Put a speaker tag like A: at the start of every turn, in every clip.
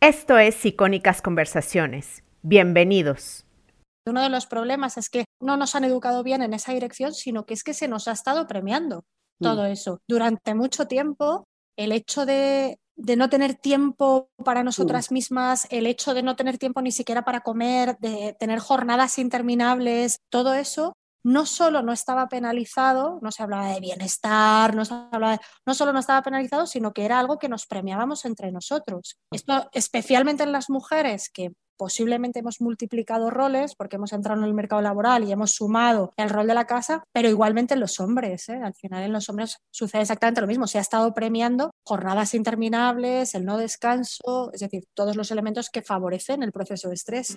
A: Esto es Icónicas Conversaciones. Bienvenidos.
B: Uno de los problemas es que no nos han educado bien en esa dirección, sino que es que se nos ha estado premiando todo mm. eso. Durante mucho tiempo, el hecho de, no tener tiempo para nosotras mm. mismas, el hecho de no tener tiempo ni siquiera para comer, de tener jornadas interminables, todo eso no solo no estaba penalizado, no se hablaba de bienestar, no, se hablaba no solo no estaba penalizado, sino que era algo que nos premiábamos entre nosotros. Esto especialmente en las mujeres que posiblemente hemos multiplicado roles porque hemos entrado en el mercado laboral y hemos sumado el rol de la casa, pero igualmente en los hombres. ¿eh? Al final en los hombres sucede exactamente lo mismo. Se ha estado premiando jornadas interminables, el no descanso, es decir, todos los elementos que favorecen el proceso de estrés.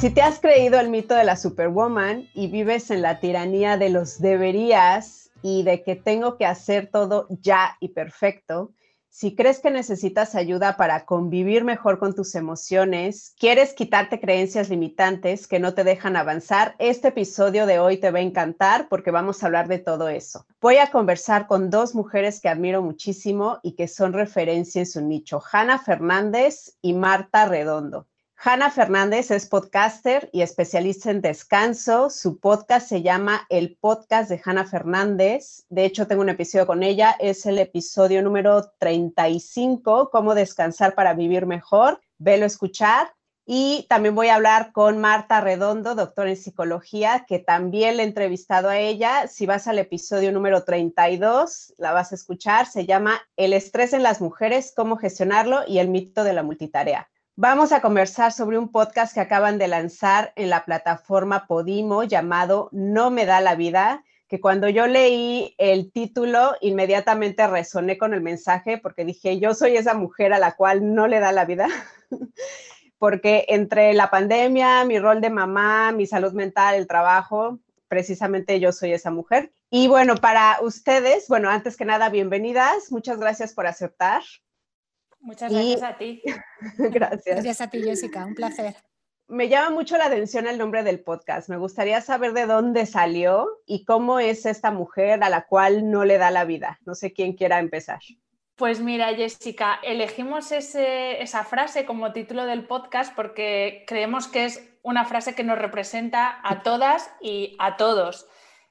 A: Si te has creído el mito de la Superwoman y vives en la tiranía de los deberías y de que tengo que hacer todo ya y perfecto, si crees que necesitas ayuda para convivir mejor con tus emociones, quieres quitarte creencias limitantes que no te dejan avanzar, este episodio de hoy te va a encantar porque vamos a hablar de todo eso. Voy a conversar con dos mujeres que admiro muchísimo y que son referencia en su nicho, Hanna Fernández y Marta Redondo. Hanna Fernández es podcaster y especialista en descanso. Su podcast se llama El Podcast de Hanna Fernández. De hecho, tengo un episodio con ella. Es el episodio número 35, Cómo descansar para vivir mejor. Velo escuchar. Y también voy a hablar con Marta Redondo, doctora en psicología, que también le he entrevistado a ella. Si vas al episodio número 32, la vas a escuchar. Se llama El estrés en las mujeres, cómo gestionarlo y el mito de la multitarea. Vamos a conversar sobre un podcast que acaban de lanzar en la plataforma Podimo llamado No me da la vida, que cuando yo leí el título inmediatamente resoné con el mensaje porque dije, yo soy esa mujer a la cual no le da la vida, porque entre la pandemia, mi rol de mamá, mi salud mental, el trabajo, precisamente yo soy esa mujer. Y bueno, para ustedes, bueno, antes que nada, bienvenidas, muchas gracias por aceptar.
B: Muchas gracias a ti.
A: gracias.
B: Gracias a ti, Jessica, un placer.
A: Me llama mucho la atención el nombre del podcast. Me gustaría saber de dónde salió y cómo es esta mujer a la cual no le da la vida. No sé quién quiera empezar.
C: Pues mira, Jessica, elegimos esa frase como título del podcast porque creemos que es una frase que nos representa a todas y a todos.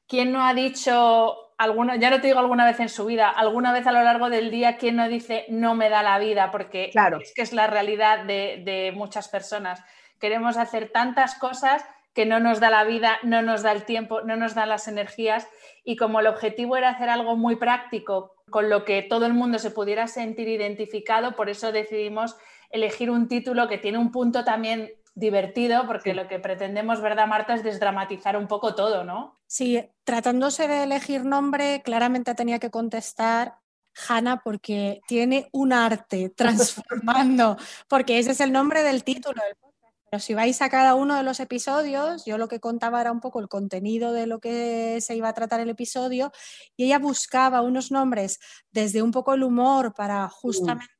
C: ¿Quién no ha dicho alguna, ya no te digo alguna vez en su vida, alguna vez a lo largo del día, ¿quién no dice no me da la vida? Porque es que es la realidad de, muchas personas. Queremos hacer tantas cosas que no nos da la vida, no nos da el tiempo, no nos dan las energías y como el objetivo era hacer algo muy práctico con lo que todo el mundo se pudiera sentir identificado, por eso decidimos elegir un título que tiene un punto también divertido, porque lo que pretendemos, ¿verdad, Marta?, es desdramatizar un poco todo, ¿no?
B: Sí, tratándose de elegir nombre, claramente tenía que contestar Hanna porque tiene un arte transformando, porque ese es el nombre del título del podcast. Pero si vais a cada uno de los episodios, yo lo que contaba era un poco el contenido de lo que se iba a tratar el episodio y ella buscaba unos nombres desde un poco el humor para mm. justamente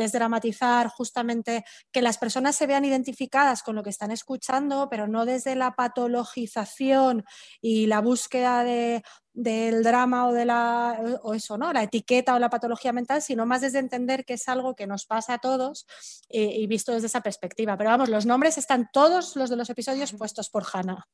B: desdramatizar justamente que las personas se vean identificadas con lo que están escuchando, pero no desde la patologización y la búsqueda del drama o de la o eso, ¿no? La etiqueta o la patología mental, sino más desde entender que es algo que nos pasa a todos eh, y visto desde esa perspectiva. Pero vamos, los nombres están todos los de los episodios puestos por Hannah.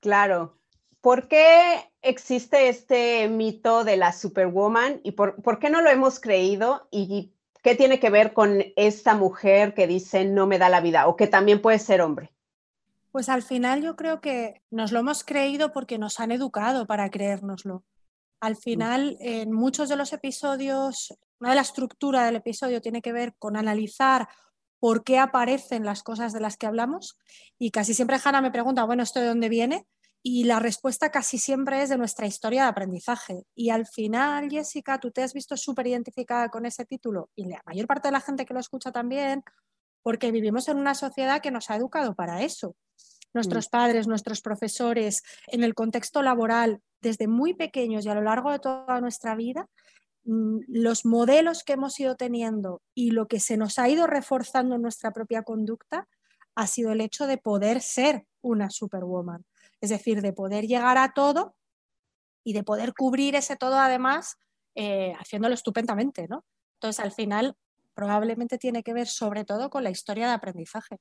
A: Claro. ¿Por qué existe este mito de la superwoman y por, por qué no lo hemos creído? Y ¿Qué tiene que ver con esta mujer que dice no me da la vida o que también puede ser hombre?
B: Pues al final yo creo que nos lo hemos creído porque nos han educado para creérnoslo. Al mm. final, en muchos de los episodios, una de la estructura del episodio tiene que ver con analizar por qué aparecen las cosas de las que hablamos y casi siempre Hanna me pregunta, bueno, ¿esto de dónde viene? Y la respuesta casi siempre es de nuestra historia de aprendizaje. Y al final, Jessica, tú te has visto súper identificada con ese título y la mayor parte de la gente que lo escucha también, porque vivimos en una sociedad que nos ha educado para eso. Nuestros mm. padres, nuestros profesores, en el contexto laboral, desde muy pequeños y a lo largo de toda nuestra vida, mm, los modelos que hemos ido teniendo y lo que se nos ha ido reforzando en nuestra propia conducta ha sido el hecho de poder ser una superwoman, es decir, de poder llegar a todo y de poder cubrir ese todo además eh, haciéndolo estupendamente, ¿no? Entonces, al final, probablemente tiene que ver sobre todo con la historia de aprendizaje.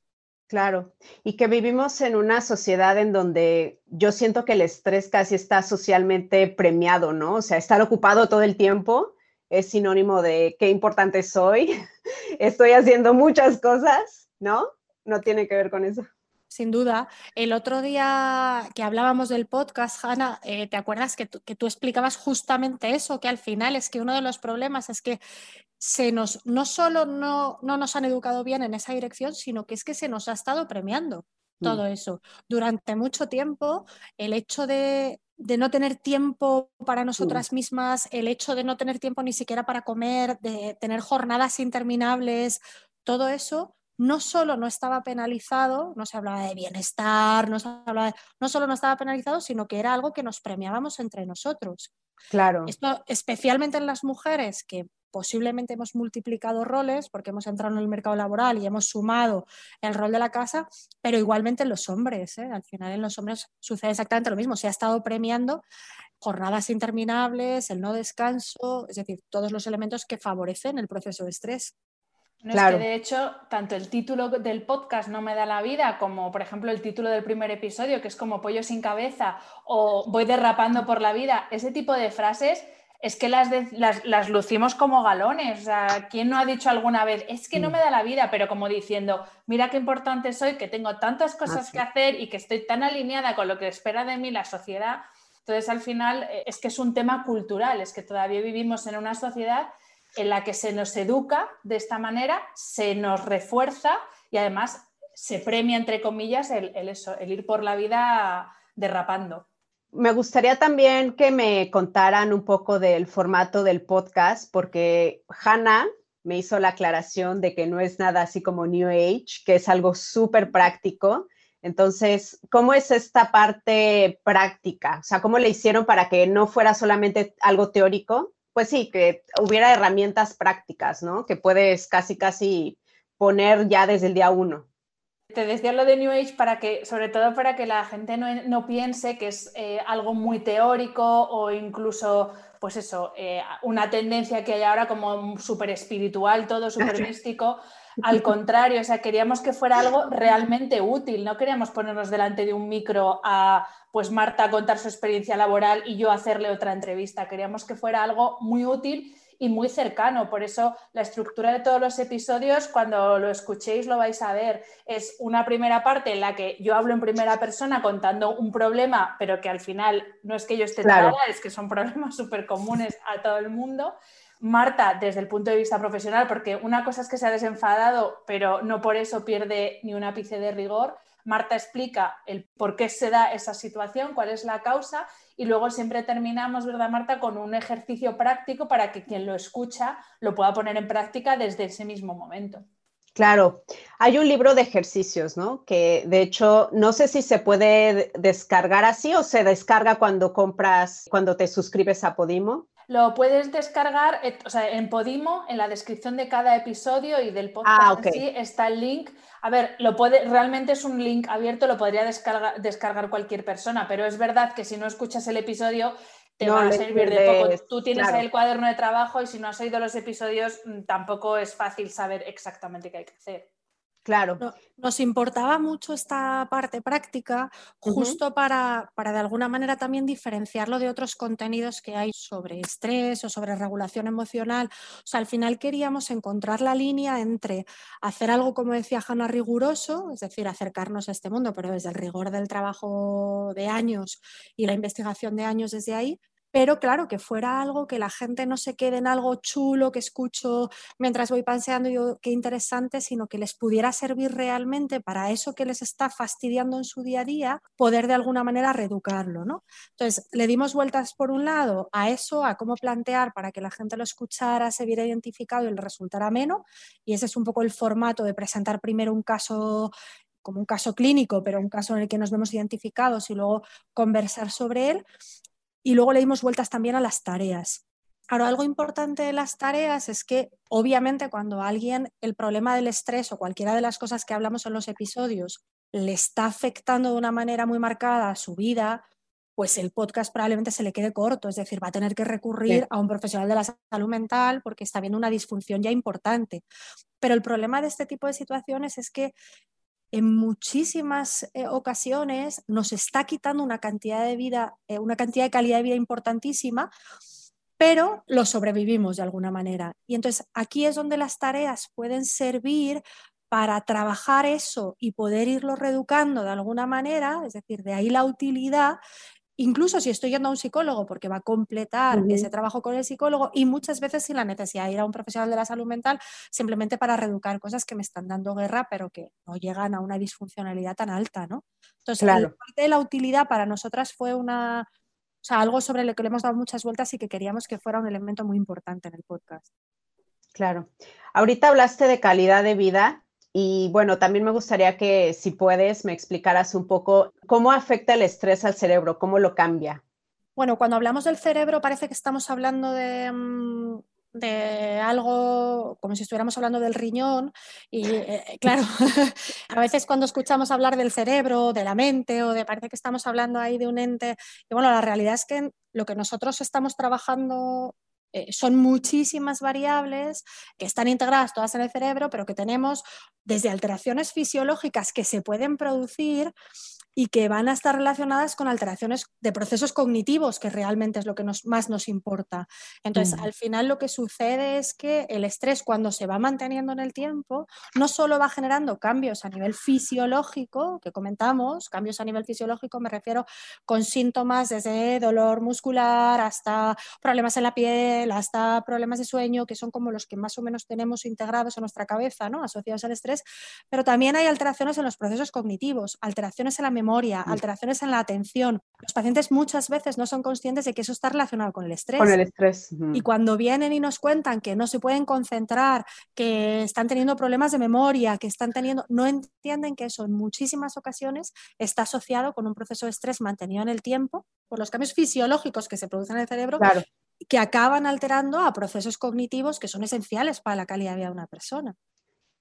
A: Claro, y que vivimos en una sociedad en donde yo siento que el estrés casi está socialmente premiado, ¿no? O sea, estar ocupado todo el tiempo es sinónimo de qué importante soy, estoy haciendo muchas cosas, ¿no? No tiene que ver con eso
B: sin duda. El otro día que hablábamos del podcast, Hanna, eh, ¿te acuerdas que tú, que tú, explicabas justamente eso? Que al final es que uno de los problemas es que se nos, no solo no, no nos han educado bien en esa dirección, sino que es que se nos ha estado premiando mm. todo eso. Durante mucho tiempo, el hecho de, de no tener tiempo para nosotras mismas, el hecho de no tener tiempo ni siquiera para comer, de tener jornadas interminables, todo eso no solo no estaba penalizado, no se hablaba de bienestar, no, se hablaba no solo no estaba penalizado, sino que era algo que nos premiábamos entre nosotros.
A: Claro.
B: Esto, especialmente en las mujeres que posiblemente hemos multiplicado roles porque hemos entrado en el mercado laboral y hemos sumado el rol de la casa, pero igualmente en los hombres. ¿eh? Al final en los hombres sucede exactamente lo mismo. Se ha estado premiando jornadas interminables, el no descanso, es decir, todos los elementos que favorecen el proceso de estrés.
C: No es que de hecho, tanto el título del podcast no me da la vida, como por ejemplo el título del primer episodio, que es como pollo sin cabeza o voy derrapando por la vida, ese tipo de frases es que las, las, lucimos como galones. O sea, ¿quién no ha dicho alguna vez, es que no mm. me da la vida, pero como diciendo, mira qué importante soy, que tengo tantas cosas que hacer y que estoy tan alineada con lo que espera de mí la sociedad? Entonces, al final, eh, es que es un tema cultural, es que todavía vivimos en una sociedad en la que se nos educa de esta manera, se nos refuerza y además se premia, entre comillas, el, ir por la vida derrapando.
A: Me gustaría también que me contaran un poco del formato del podcast, porque Hannah me hizo la aclaración de que no es nada así como New Age, que es algo súper práctico. Entonces, ¿cómo es esta parte práctica? O sea, ¿cómo le hicieron para que no fuera solamente algo teórico, pues sí, que hubiera herramientas prácticas, ¿no? Que puedes casi, casi poner ya desde el día uno.
C: Te decía lo de New Age para que, sobre todo para que la gente no, piense que es eh, algo muy teórico o incluso, pues eso, eh, una tendencia que hay ahora como súper espiritual, todo súper místico. Al contrario, o sea, queríamos que fuera algo realmente útil, no queríamos ponernos delante de un micro a, pues Marta contar su experiencia laboral y yo hacerle otra entrevista. Queríamos que fuera algo muy útil y muy cercano. Por eso la estructura de todos los episodios, cuando lo escuchéis lo vais a ver. Es una primera parte en la que yo hablo en primera persona contando un problema, pero que al final no es que yo esté claro. es que son problemas súper comunes a todo el mundo. Marta, desde el punto de vista profesional, porque una cosa es que se ha desenfadado, pero no por eso pierde ni un ápice de rigor. Marta explica el por qué se da esa situación, cuál es la causa y luego siempre terminamos, ¿verdad, Marta?, con un ejercicio práctico para que quien lo escucha lo pueda poner en práctica desde ese mismo momento.
A: Claro, hay un libro de ejercicios, ¿no? Que de hecho no sé si se puede descargar así o se descarga cuando compras, cuando te suscribes a Podimo.
C: Lo puedes descargar eh, o sea, en Podimo, en la descripción de cada episodio y del podcast ah, en sí está el link. A ver, lo puede, realmente es un link abierto, lo podría descargar, descargar cualquier persona, pero es verdad que si no escuchas el episodio te va a servir de poco. Tú tienes ahí el cuaderno de trabajo y si no has oído los episodios mm, tampoco es fácil saber exactamente qué hay que hacer.
A: Claro.
B: nos importaba mucho esta parte práctica justo para, para, de alguna manera también diferenciarlo de otros contenidos que hay sobre estrés o sobre regulación emocional. O sea, al final queríamos encontrar la línea entre hacer algo, como decía Hanna, riguroso, es decir, acercarnos a este mundo, pero desde el rigor del trabajo de años y la investigación de años desde ahí, pero claro, que fuera algo que la gente no se quede en algo chulo que escucho mientras voy paseando yo qué interesante, sino que les pudiera servir realmente para eso que les está fastidiando en su día a día, poder de alguna manera reeducarlo, ¿no? Entonces, le dimos vueltas por un lado a eso, a cómo plantear para que la gente lo escuchara, se viera identificado y le resultara menos, y ese es un poco el formato de presentar primero un caso como un caso clínico, pero un caso en el que nos vemos identificados y luego conversar sobre él. Y luego le dimos vueltas también a las tareas. Ahora, algo importante de las tareas es que, obviamente, cuando a alguien el problema del estrés o cualquiera de las cosas que hablamos en los episodios le está afectando de una manera muy marcada a su vida, pues el podcast probablemente se le quede corto, es decir, va a tener que recurrir a un profesional de la salud mental porque está viendo una disfunción ya importante. Pero el problema de este tipo de situaciones es que en muchísimas eh, ocasiones nos está quitando una cantidad de vida, eh, una cantidad de calidad de vida importantísima, pero lo sobrevivimos de alguna manera. Y entonces aquí es donde las tareas pueden servir para trabajar eso y poder irlo reeducando de alguna manera, es decir, de ahí la utilidad incluso si estoy yendo a un psicólogo, porque va a completar ese trabajo con el psicólogo y muchas veces sin la necesidad de ir a un profesional de la salud mental, simplemente para reeducar cosas que me están dando guerra, pero que no llegan a una disfuncionalidad tan alta, ¿no? Entonces, la parte de la utilidad para nosotras fue una, o sea, algo sobre lo que le hemos dado muchas vueltas y que queríamos que fuera un elemento muy importante en el podcast.
A: Claro. Ahorita hablaste de calidad de vida y bueno, también me gustaría que si puedes me explicaras un poco cómo afecta el estrés al cerebro, cómo lo cambia.
B: Bueno, cuando hablamos del cerebro parece que estamos hablando de, mm, algo como si estuviéramos hablando del riñón y eh, claro, a veces cuando escuchamos hablar del cerebro, de la mente o de parece que estamos hablando ahí de un ente, y bueno, la realidad es que lo que nosotros estamos trabajando eh, son muchísimas variables que están integradas todas en el cerebro, pero que tenemos desde alteraciones fisiológicas que se pueden producir y que van a estar relacionadas con alteraciones de procesos cognitivos, que realmente es lo que más nos importa. Entonces, al final lo que sucede es que el estrés cuando se va manteniendo en el tiempo, no solo va generando cambios a nivel fisiológico, que comentamos, cambios a nivel fisiológico, me refiero con síntomas desde dolor muscular hasta problemas en la piel, hasta problemas de sueño, que son como los que más o menos tenemos integrados en nuestra cabeza, ¿no? asociados al estrés, pero también hay alteraciones en los procesos cognitivos, alteraciones en la memoria alteraciones en la atención. Los pacientes muchas veces no son conscientes de que eso está relacionado con el estrés.
A: Con el estrés.
B: Y cuando vienen y nos cuentan que no se pueden concentrar, que están teniendo problemas de memoria, que están teniendo, no entienden que eso en muchísimas ocasiones está asociado con un proceso de estrés mantenido en el tiempo por los cambios fisiológicos que se producen en el cerebro. Que acaban alterando a procesos cognitivos que son esenciales para la calidad de vida de una persona.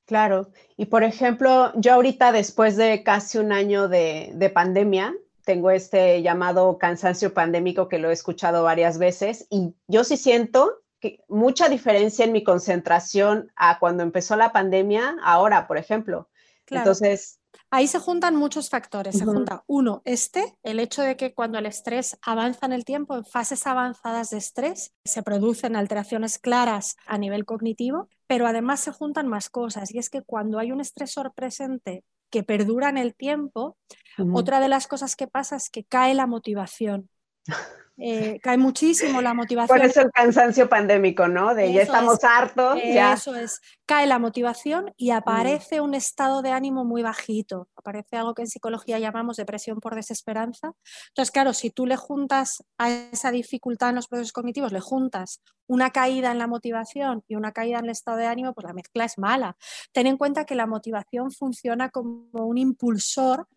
A: Claro, y por ejemplo, yo ahorita después de casi un año de, pandemia, tengo este llamado cansancio pandémico que lo he escuchado varias veces y yo sí siento que mucha diferencia en mi concentración a cuando empezó la pandemia, ahora, por ejemplo. Entonces,
B: Ahí se juntan muchos factores. Se junta uno, este, el hecho de que cuando el estrés avanza en el tiempo, en fases avanzadas de estrés, se producen alteraciones claras a nivel cognitivo, pero además se juntan más cosas. Y es que cuando hay un estresor presente que perdura en el tiempo, otra de las cosas que pasa es que cae la motivación. Eh, cae muchísimo la motivación.
A: Por eso el cansancio pandémico, ¿no? De ya estamos hartos.
B: Ya. Eso es, cae la motivación y aparece un estado de ánimo muy bajito. Aparece algo que en psicología llamamos depresión por desesperanza. Entonces, claro, si tú le juntas a esa dificultad en los procesos cognitivos, le juntas una caída en la motivación y una caída en el estado de ánimo, pues la mezcla es mala. Ten en cuenta que la motivación funciona como un impulsor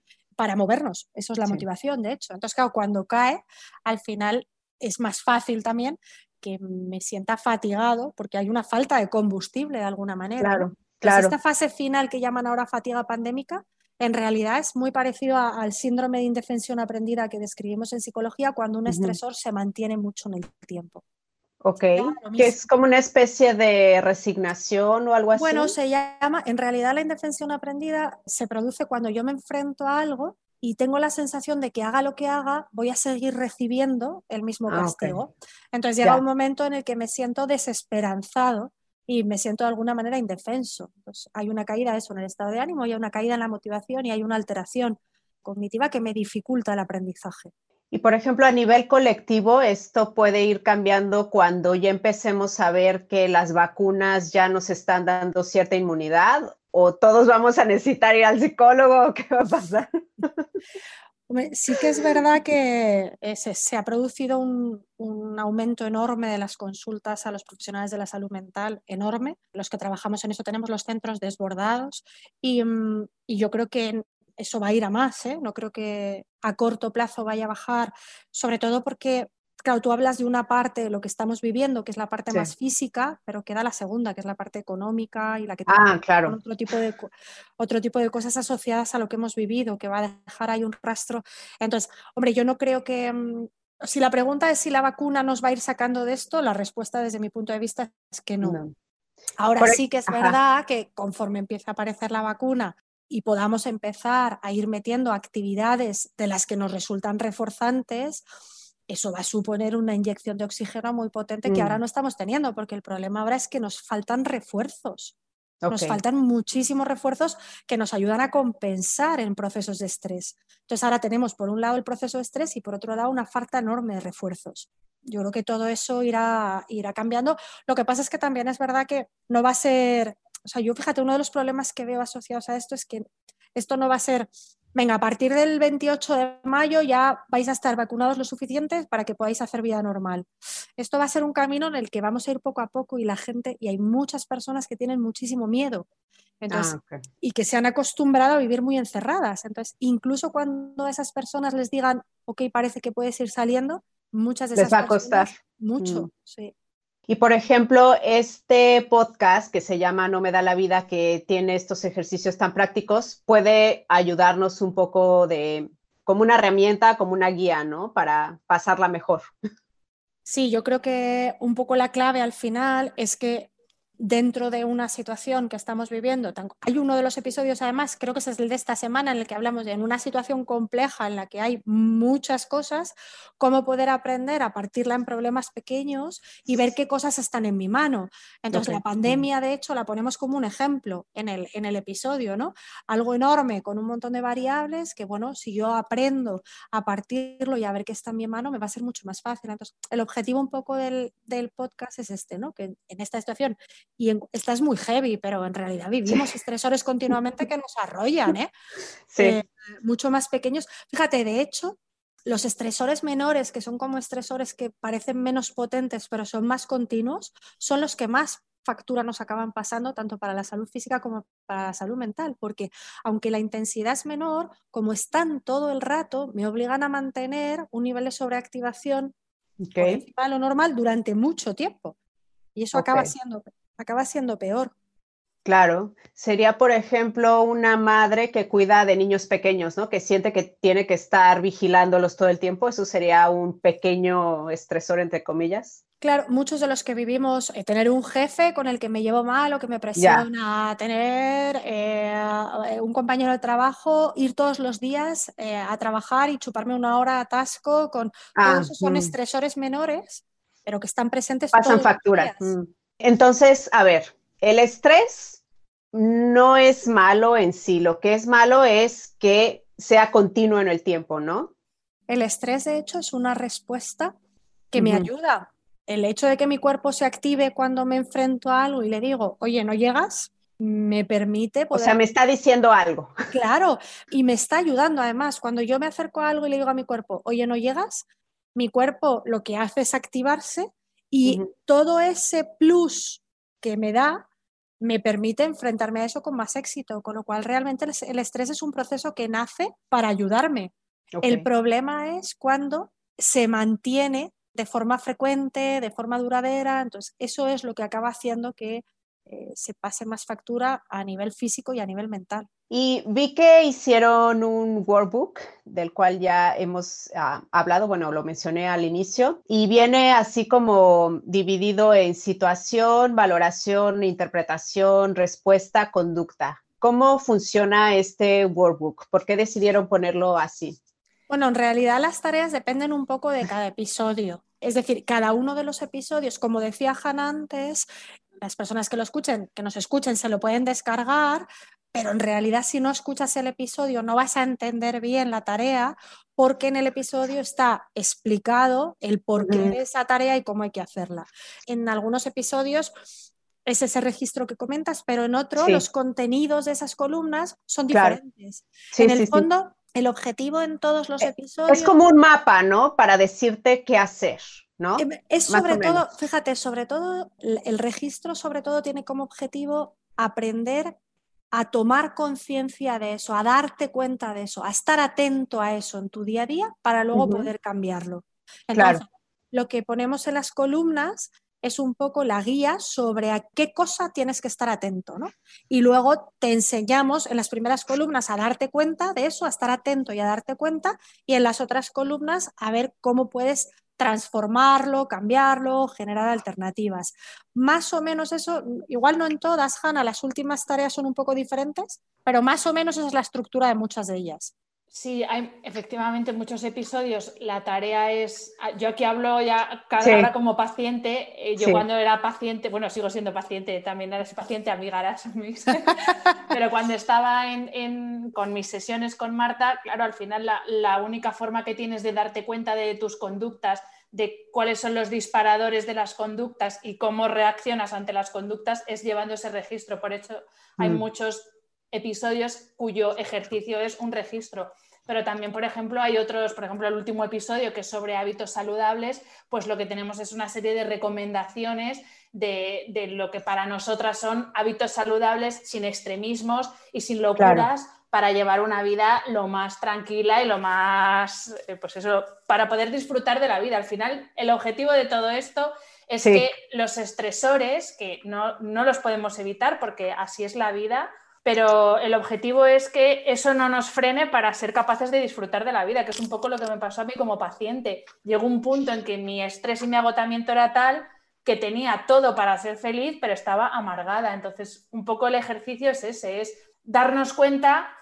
B: para movernos. Eso es la motivación, de hecho. Entonces, claro, cuando cae, al final es más fácil también que me sienta fatigado porque hay una falta de combustible de alguna manera.
A: Claro, claro.
B: esta fase final que llaman ahora fatiga pandémica, en realidad es muy parecido al síndrome de indefensión aprendida que describimos en psicología cuando un estresor se mantiene mucho en el tiempo.
A: Ok, que es como una especie de resignación o algo así.
B: Bueno, se llama, en realidad la indefensión aprendida se produce cuando yo me enfrento a algo y tengo la sensación de que haga lo que haga, voy a seguir recibiendo el mismo ah, castigo. Entonces llega un momento en el que me siento desesperanzado y me siento de alguna manera indefenso. hay una caída eso en el estado de ánimo, hay una caída en la motivación y hay una alteración cognitiva que me dificulta el aprendizaje.
A: Y por ejemplo, a nivel colectivo, esto puede ir cambiando cuando ya empecemos a ver que las vacunas ya nos están dando cierta inmunidad o todos vamos a necesitar ir al psicólogo, ¿qué va a pasar?
B: Sí que es verdad que eh, se, ha producido un, aumento enorme de las consultas a los profesionales de la salud mental, enorme. Los que trabajamos en eso tenemos los centros desbordados y, mm, y yo creo que eso va a ir a más, ¿eh? no creo que a corto plazo vaya a bajar, sobre todo porque claro, tú hablas de una parte de lo que estamos viviendo, que es la parte más física, pero queda la segunda, que es la parte económica y la que
A: ah, claro.
B: otro tipo de otro tipo de cosas asociadas a lo que hemos vivido, que va a dejar ahí un rastro. Entonces, hombre, yo no creo que mm, si la pregunta es si la vacuna nos va a ir sacando de esto, la respuesta desde mi punto de vista es que no. Ahora sí que es verdad que conforme empiece a aparecer la vacuna y podamos empezar a ir metiendo actividades de las que nos resultan reforzantes, eso va a suponer una inyección de oxígeno muy potente que ahora mm. no estamos teniendo, porque el problema ahora es que nos faltan refuerzos. Nos faltan muchísimos refuerzos que nos ayudan a compensar en procesos de estrés. Entonces ahora tenemos por un lado el proceso de estrés y por otro lado una falta enorme de refuerzos. Yo creo que todo eso irá, irá cambiando. Lo que pasa es que también es verdad que no va a ser, o sea, yo fíjate, uno de los problemas que veo asociados a esto es que esto no va a ser venga, a partir del 28 de mayo ya vais a estar vacunados lo suficiente para que podáis hacer vida normal. Esto va a ser un camino en el que vamos a ir poco a poco y la gente, y hay muchas personas que tienen muchísimo miedo. Entonces, ah, y que se han acostumbrado a vivir muy encerradas. Entonces, incluso cuando esas personas les digan, ok, parece que puedes ir saliendo, muchas de esas
A: les va a costar.
B: Mucho, mm. sí.
A: Y por ejemplo, este podcast que se llama No me da la vida, que tiene estos ejercicios tan prácticos, puede ayudarnos un poco de como una herramienta, como una guía, ¿no? Para pasarla mejor.
B: Sí, yo creo que un poco la clave al final es que dentro de una situación que estamos viviendo. Hay uno de los episodios, además, creo que es el de esta semana, en el que hablamos de en una situación compleja en la que hay muchas cosas, cómo poder aprender a partirla en problemas pequeños y ver qué cosas están en mi mano. Entonces, la pandemia, de hecho, la ponemos como un ejemplo en el, en el episodio, ¿no? Algo enorme con un montón de variables que, bueno, si yo aprendo a partirlo y a ver qué está en mi mano, me va a ser mucho más fácil. Entonces, el objetivo un poco del, del podcast es este, ¿no? Que en esta situación y esta es muy heavy, pero en realidad vivimos estresores continuamente que nos arrollan, ¿eh? ¿eh? mucho más pequeños. Fíjate, de hecho, los estresores menores, que son como estresores que parecen menos potentes, pero son más continuos, son los que más factura nos acaban pasando tanto para la salud física como para la salud mental, porque aunque la intensidad es menor, como están todo el rato, me obligan a mantener un nivel de sobreactivación okay. por normal durante mucho tiempo. Y eso acaba siendo acaba siendo peor.
A: Claro, sería por ejemplo una madre que cuida de niños pequeños, ¿no? Que siente que tiene que estar vigilándolos todo el tiempo, eso sería un pequeño estresor entre comillas.
B: Claro, muchos de los que vivimos, eh, tener un jefe con el que me llevo mal o que me presiona, tener eh, un compañero de trabajo, ir todos los días eh, a trabajar y chuparme una hora a atasco, con ah, todos esos son mm. estresores menores, pero que están presentes.
A: Pasan facturas. Mm. Entonces, a ver, el estrés no es malo en sí, lo que es malo es que sea continuo en el tiempo, ¿no?
B: El estrés, de hecho, es una respuesta que me ayuda. El hecho de que mi cuerpo se active cuando me enfrento a algo y le digo, oye, no llegas, me permite
A: O sea, me está diciendo algo.
B: Claro, y me está ayudando además. Cuando yo me acerco a algo y le digo a mi cuerpo, oye, no llegas, mi cuerpo lo que hace es activarse y todo ese plus que me da me permite enfrentarme a eso con más éxito, con lo cual realmente el estrés es un proceso que nace para ayudarme. El problema es cuando se mantiene de forma frecuente, de forma duradera, entonces eso es lo que acaba haciendo que eh, se pase más factura a nivel físico y a nivel mental.
A: Y vi que hicieron un workbook del cual ya hemos ah, hablado, bueno, lo mencioné al inicio, y viene así como dividido en situación, valoración, interpretación, respuesta, conducta. ¿Cómo funciona este workbook? ¿Por qué decidieron ponerlo así?
B: Bueno, en realidad las tareas dependen un poco de cada episodio. Es decir, cada uno de los episodios, como decía Han antes, las personas que lo escuchen, que nos escuchen, se lo pueden descargar pero en realidad si no escuchas el episodio no vas a entender bien la tarea porque en el episodio está explicado el porqué de esa tarea y cómo hay que hacerla. En algunos episodios es ese registro que comentas, pero en otro los contenidos de esas columnas son diferentes. en el fondo, el objetivo en todos los eh, episodios...
A: Es como un mapa, ¿no? Para decirte qué hacer. ¿No?
B: Em, es sobre todo, fíjate, sobre todo, el registro sobre todo tiene como objetivo aprender a tomar conciencia de eso, a darte cuenta de eso, a estar atento a eso en tu día a día para luego poder cambiarlo. Entonces, lo que ponemos en las columnas es un poco la guía sobre a qué cosa tienes que estar atento, ¿no? Y luego te enseñamos en las primeras columnas a darte cuenta de eso, a estar atento y a darte cuenta, y en las otras columnas a ver cómo puedes transformarlo, cambiarlo, generar alternativas. Más o menos eso, igual no en todas, Hanna, las últimas tareas son un poco diferentes, pero más o menos esa es la estructura de muchas de ellas.
C: Sí, hay efectivamente muchos episodios. La tarea es, ah, yo aquí hablo ya cada hora como paciente. Eh, yo cuando era paciente, bueno, sigo siendo paciente, también eres paciente, amigaras, pero cuando estaba con mis sesiones con Marta, claro, al final la, la única forma que tienes de darte cuenta de tus conductas, de cuáles son los disparadores de las conductas y cómo reaccionas ante las conductas es llevando ese registro. Por eso hay mm. muchos episodios cuyo ejercicio es un registro. Pero también, por ejemplo, hay otros, por ejemplo, el último episodio que es sobre hábitos saludables, pues lo que tenemos es una serie de recomendaciones de, lo que para nosotras son hábitos saludables sin extremismos y sin locuras. para llevar una vida lo más tranquila y lo más, eh, pues eso, para poder disfrutar de la vida. Al final, el objetivo de todo esto es que los estresores, que no, no, los podemos evitar porque así es la vida, pero el objetivo es que eso no nos frene para ser capaces de disfrutar de la vida, que es un poco lo que me pasó a mí como paciente. Llegó un punto en que mi estrés y mi agotamiento era tal que tenía todo para ser feliz, pero estaba amargada. Entonces, un poco el ejercicio es ese, es darnos cuenta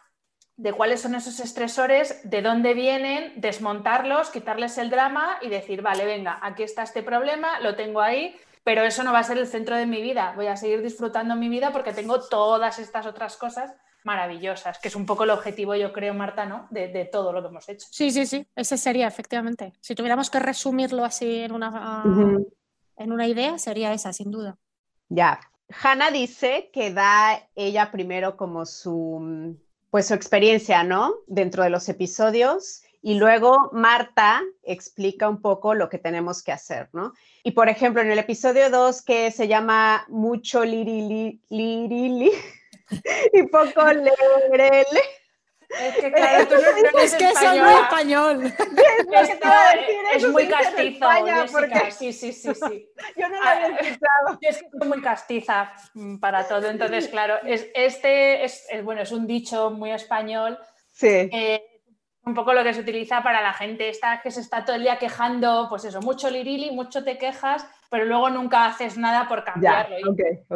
C: de cuáles son esos estresores, de dónde vienen, desmontarlos, quitarles el drama y decir, vale, venga, aquí está este problema, lo tengo ahí, pero eso no va a ser el centro de mi vida. Voy a seguir disfrutando mi vida porque tengo todas estas otras cosas maravillosas, que es un poco el objetivo, yo creo, Marta, ¿no? De, todo lo que hemos hecho.
B: Sí, sí, sí, ese sería, efectivamente. Si tuviéramos que resumirlo así en una, en una idea, sería esa, sin duda.
A: Ya. Hanna dice que da ella primero como su, pues su experiencia, ¿no? Dentro de los episodios y luego Marta explica un poco lo que tenemos que hacer, ¿no? Y por ejemplo, en el episodio 2 que se llama Mucho lirili, lirili y poco lerele.
C: Es que claro, tú no es que español.
B: muy español.
C: Es, muy castizo, porque... Sí, sí, sí, sí.
A: Yo no lo había ah, escuchado.
C: Es que soy muy castiza mm, para todo. Entonces, claro, es, este es, bueno, es un dicho muy español.
A: Sí.
C: Eh, un poco lo que se utiliza para la gente esta que se está todo el día quejando, pues eso, mucho lirili, mucho te quejas, pero luego nunca haces nada por cambiarlo.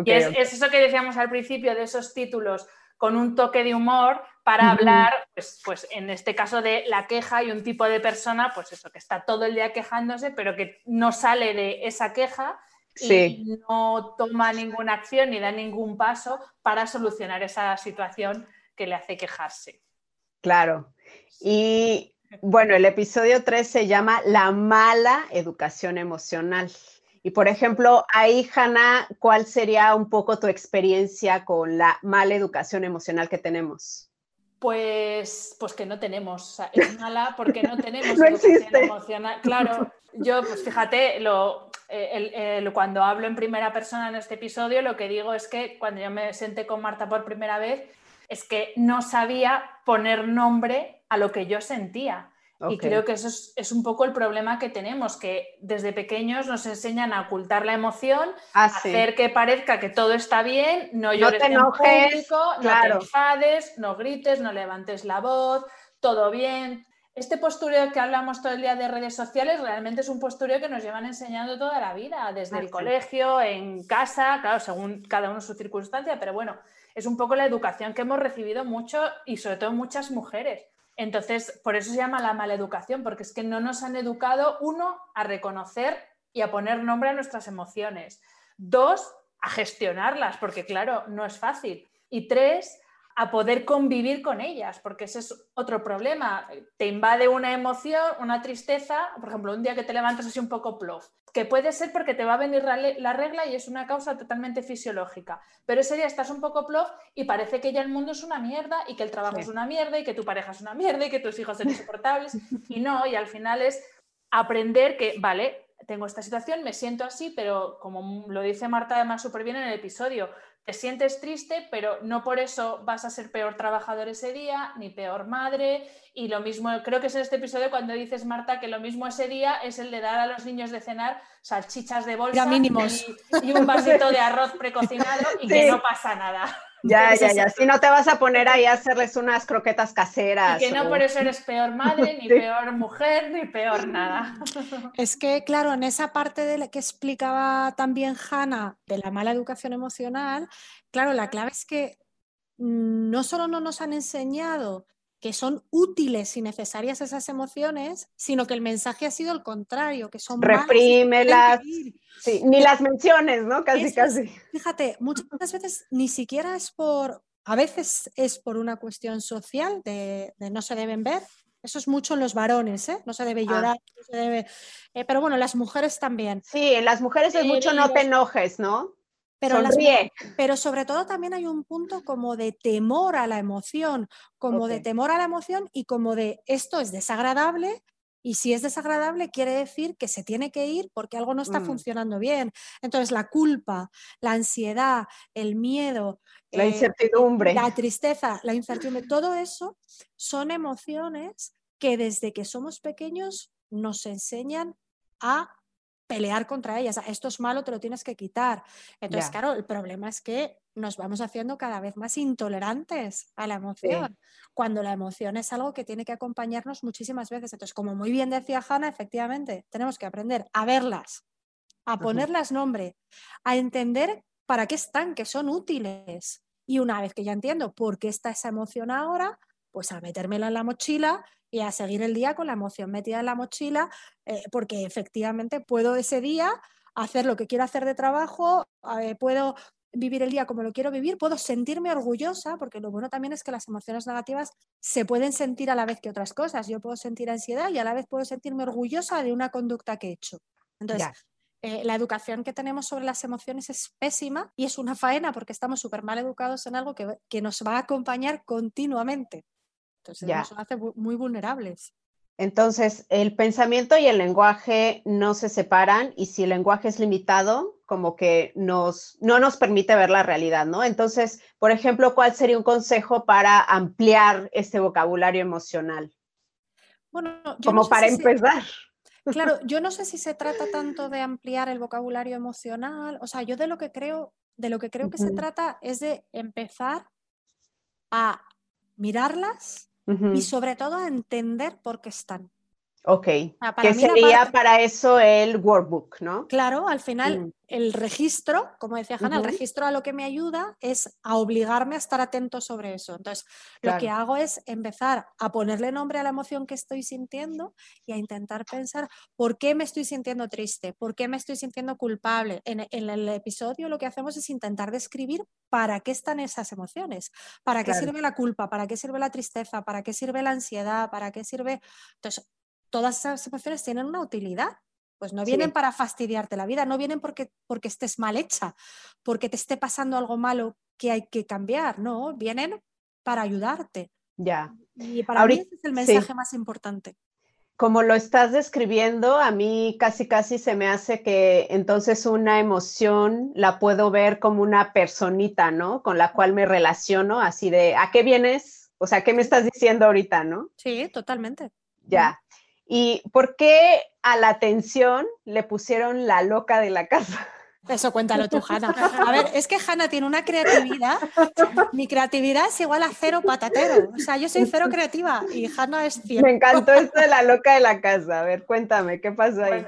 C: y es, eso que decíamos al principio de esos títulos con un toque de humor para hablar, pues, pues, en este caso de la queja y un tipo de persona, pues eso, que está todo el día quejándose, pero que no sale de esa queja y no toma ninguna acción ni da ningún paso para solucionar esa situación que le hace quejarse.
A: Claro. Y bueno, el episodio 3 se llama La mala educación emocional. Y por ejemplo, ahí, Hanna, ¿cuál sería un poco tu experiencia con la mala educación emocional que tenemos?
C: Pues, pues que no tenemos. es mala porque no tenemos
A: no educación
C: emocional. Claro, yo, pues fíjate, lo, eh, cuando hablo en primera persona en este episodio, lo que digo es que cuando yo me senté con Marta por primera vez, es que no sabía poner nombre a lo que yo sentía. Y creo que eso es, un poco el problema que tenemos, que desde pequeños nos enseñan a ocultar la emoción,
A: ah,
C: hacer que parezca que todo está bien, no llores
A: no te enojes, en
C: público, no te enfades, no grites, no levantes la voz, todo bien. Este postureo que hablamos todo el día de redes sociales realmente es un postureo que nos llevan enseñando toda la vida, desde el ah, colegio, en casa, claro, según cada uno su circunstancia, pero bueno, es un poco la educación que hemos recibido mucho y sobre todo muchas mujeres. Entonces, por eso se llama la mala educación, porque es que no nos han educado, uno, a reconocer y a poner nombre a nuestras emociones. Dos, a gestionarlas, porque claro, no es fácil. Y tres, a poder convivir con ellas, porque ese es otro problema. Te invade una emoción, una tristeza, por ejemplo, un día que te levantas así un poco plof, que puede ser porque te va a venir la regla y es una causa totalmente fisiológica, pero ese día estás un poco plof y parece que ya el mundo es una mierda y que el trabajo es una mierda y que tu pareja es una mierda y que tus hijos son insoportables. Y no, y al final es aprender que, vale, tengo esta situación, me siento así, pero como lo dice Marta además súper bien en el episodio, te sientes triste, pero no por eso vas a ser peor trabajador ese día, ni peor madre. Y lo mismo, creo que es en este episodio cuando dices, Marta, que lo mismo ese día es el de dar a los niños de cenar salchichas de bolsa y, un vasito de arroz precocinado y que no pasa nada.
A: Ya, ya, ya. Si no te vas a poner ahí a hacerles unas croquetas caseras.
C: Y que no por eso eres peor madre, ni peor mujer, ni peor nada.
B: Es que, claro, en esa parte de la que explicaba también Hanna de la mala educación emocional, claro, la clave es que mm, no solo no nos han enseñado que son útiles y necesarias esas emociones, sino que el mensaje ha sido el contrario, que son
A: reprímelas, sí, ni las menciones, ¿no? Casi, casi.
B: Fíjate, muchas veces ni siquiera es por, a veces es por una cuestión social de, no se deben ver. Eso es mucho en los varones, ¿eh? No se debe ah. llorar, no se debe... Eh, pero bueno, las mujeres también.
A: Sí, en las mujeres es mucho no te enojes, ¿no?
B: Pero, pero, sobre todo también hay un punto como de temor a la emoción, como de temor a la emoción y como de esto es desagradable y si es desagradable quiere decir que se tiene que ir porque algo no está mm. funcionando bien. Entonces la culpa, la ansiedad, el miedo,
A: la eh, incertidumbre,
B: la tristeza, la incertidumbre, todo eso son emociones que desde que somos pequeños nos enseñan a pelear contra ellas. Esto es malo, te lo tienes que quitar. Entonces, claro, el problema es que nos vamos haciendo cada vez más intolerantes a la emoción, cuando la emoción es algo que tiene que acompañarnos muchísimas veces. Entonces, como muy bien decía Hanna, efectivamente, tenemos que aprender a verlas, a ponerlas nombre, a entender para qué están, que son útiles. Y una vez que ya entiendo por qué está esa emoción ahora, pues a metérmela en la mochila y a seguir el día con la emoción metida en la mochila, eh, porque efectivamente puedo ese día hacer lo que quiero hacer de trabajo, eh, puedo vivir el día como lo quiero vivir, puedo sentirme orgullosa, porque lo bueno también es que las emociones negativas se pueden sentir a la vez que otras cosas. Yo puedo sentir ansiedad y a la vez puedo sentirme orgullosa de una conducta que he hecho. Entonces, eh, la educación que tenemos sobre las emociones es pésima y es una faena porque estamos súper mal educados en algo que, que nos va a acompañar continuamente. Entonces ya. nos hace muy vulnerables.
A: Entonces, el pensamiento y el lenguaje no se separan y si el lenguaje es limitado, como que nos, no nos permite ver la realidad, ¿no? Entonces, por ejemplo, ¿cuál sería un consejo para ampliar este vocabulario emocional?
B: Bueno,
A: como para empezar.
B: claro, yo no sé si se trata tanto de ampliar el vocabulario emocional, o sea, yo de lo que creo, de lo que creo que se trata es de empezar a mirarlas y sobre todo a entender por qué están.
A: Ok, ah, que sería para eso el workbook, ¿no?
B: Claro, al final mm el registro, como decía Hanna, el registro a lo que me ayuda es a obligarme a estar atento sobre eso. Entonces, lo que hago es empezar a ponerle nombre a la emoción que estoy sintiendo y a intentar pensar por qué me estoy sintiendo triste, por qué me estoy sintiendo culpable. En, el episodio lo que hacemos es intentar describir para qué están esas emociones, para qué sirve la culpa, para qué sirve la tristeza, para qué sirve la ansiedad, para qué sirve... Entonces, todas esas emociones tienen una utilidad pues no vienen para fastidiarte la vida, no vienen porque, porque estés mal hecha, porque te esté pasando algo malo que hay que cambiar, no, vienen para ayudarte.
A: Ya.
B: Y para mí ese es el mensaje más importante.
A: Como lo estás describiendo, a mí casi casi se me hace que entonces una emoción la puedo ver como una personita, ¿no? Con la cual me relaciono, así de, ¿a qué vienes? O sea, ¿qué me estás diciendo ahorita, no?
B: Sí, totalmente.
A: Ya. ¿Y por qué a la atención le pusieron la loca de la casa?
B: Eso cuéntalo tú, Hanna. A ver, es que Hanna tiene una creatividad. Mi creatividad es igual a cero patatero. O sea, yo soy cero creativa y Hanna es cierto.
A: Me encantó esto de la loca de la casa. A ver, cuéntame, ¿qué pasó ahí?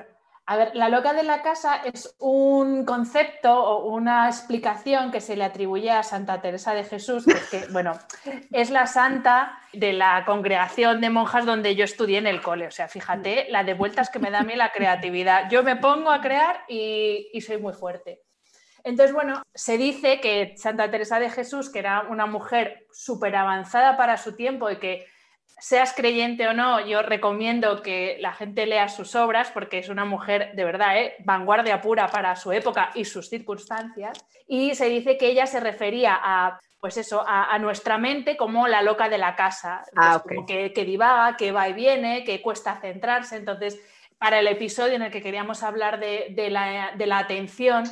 C: A ver, la loca de la casa es un concepto o una explicación que se le atribuye a Santa Teresa de Jesús, que, bueno, es la santa de la congregación de monjas donde yo estudié en el cole. O sea, fíjate la de vueltas que me da a mí la creatividad. Yo me pongo a crear y, soy muy fuerte. Entonces, bueno, se dice que Santa Teresa de Jesús, que era una mujer súper avanzada para su tiempo y que seas creyente o no, yo recomiendo que la gente lea sus obras porque es una mujer de verdad, ¿eh? vanguardia pura para su época y sus circunstancias. Y se dice que ella se refería a, pues eso, a, nuestra mente como la loca de la casa,
A: ah,
C: pues que, que divaga, que va y viene, que cuesta centrarse. Entonces, para el episodio en el que queríamos hablar de, la, de la atención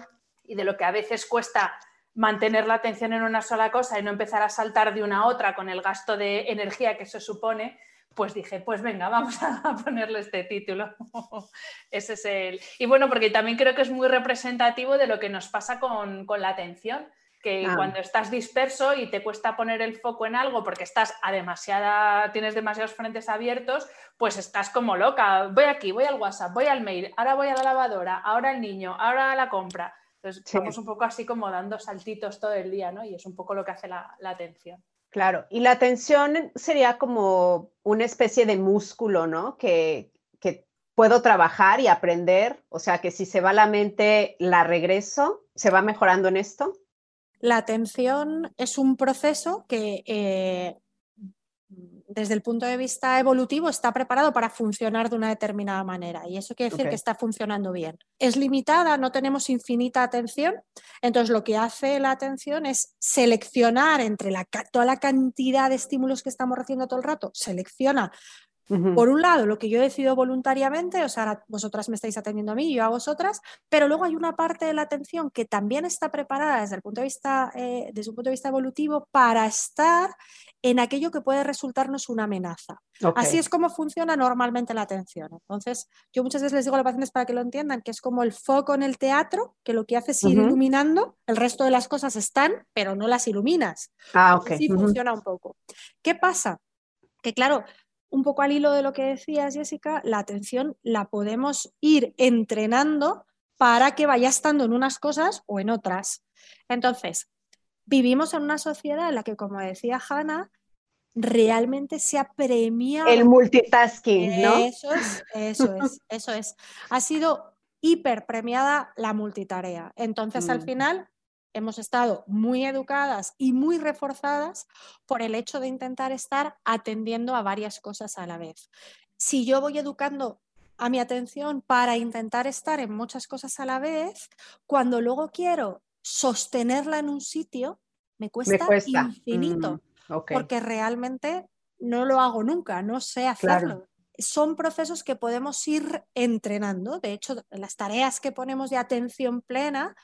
C: y de lo que a veces cuesta mantener la atención en una sola cosa y no empezar a saltar de una a otra con el gasto de energía que eso supone, pues dije, pues venga, vamos a ponerle este título. Ese es el... Y bueno, porque también creo que es muy representativo de lo que nos pasa con, la atención, que ah. cuando estás disperso y te cuesta poner el foco en algo porque estás a demasiada, tienes demasiados frentes abiertos, pues estás como loca. Voy aquí, voy al WhatsApp, voy al mail, ahora voy a la lavadora, ahora el niño, ahora a la compra entonces, estamos un poco así como dando saltitos todo el día, ¿no? Y es un poco lo que hace la, atención.
A: Claro, y la atención sería como una especie de músculo, ¿no? Que, que, puedo trabajar y aprender, o sea, que si se va la mente, la regreso, ¿se va mejorando en esto?
B: La atención es un proceso que eh, desde el punto de vista evolutivo está preparado para funcionar de una determinada manera y eso quiere decir que está funcionando bien. Es limitada, no tenemos infinita atención, entonces lo que hace la atención es seleccionar entre la, toda la cantidad de estímulos que estamos recibiendo todo el rato, selecciona. Por un lado, lo que yo decido voluntariamente, o sea, vosotras me estáis atendiendo a mí, yo a vosotras, pero luego hay una parte de la atención que también está preparada desde el punto de vista, eh, desde un punto de vista evolutivo para estar en aquello que puede resultarnos una amenaza. Así es como funciona normalmente la atención. Entonces, yo muchas veces les digo a los pacientes para que lo entiendan, que es como el foco en el teatro, que lo que hace es ir iluminando, el resto de las cosas están, pero no las iluminas.
A: Ah, ok.
B: Así funciona un poco. ¿Qué pasa? Que claro, un poco al hilo de lo que decías, Jessica, la atención la podemos ir entrenando para que vaya estando en unas cosas o en otras. Entonces, vivimos en una sociedad en la que, como decía Hannah, realmente se ha premiado.
A: El multitasking, ¿no?
B: Eso es, eso es, eso es. Ha sido hiper premiada la multitarea. Entonces, al mm. final, hemos estado muy educadas y muy reforzadas por el hecho de intentar estar atendiendo a varias cosas a la vez. Si yo voy educando a mi atención para intentar estar en muchas cosas a la vez, cuando luego quiero sostenerla en un sitio, me cuesta, infinito, mm, porque realmente no lo hago nunca, no sé hacerlo. Son procesos que podemos ir entrenando. De hecho, las tareas que ponemos de atención plena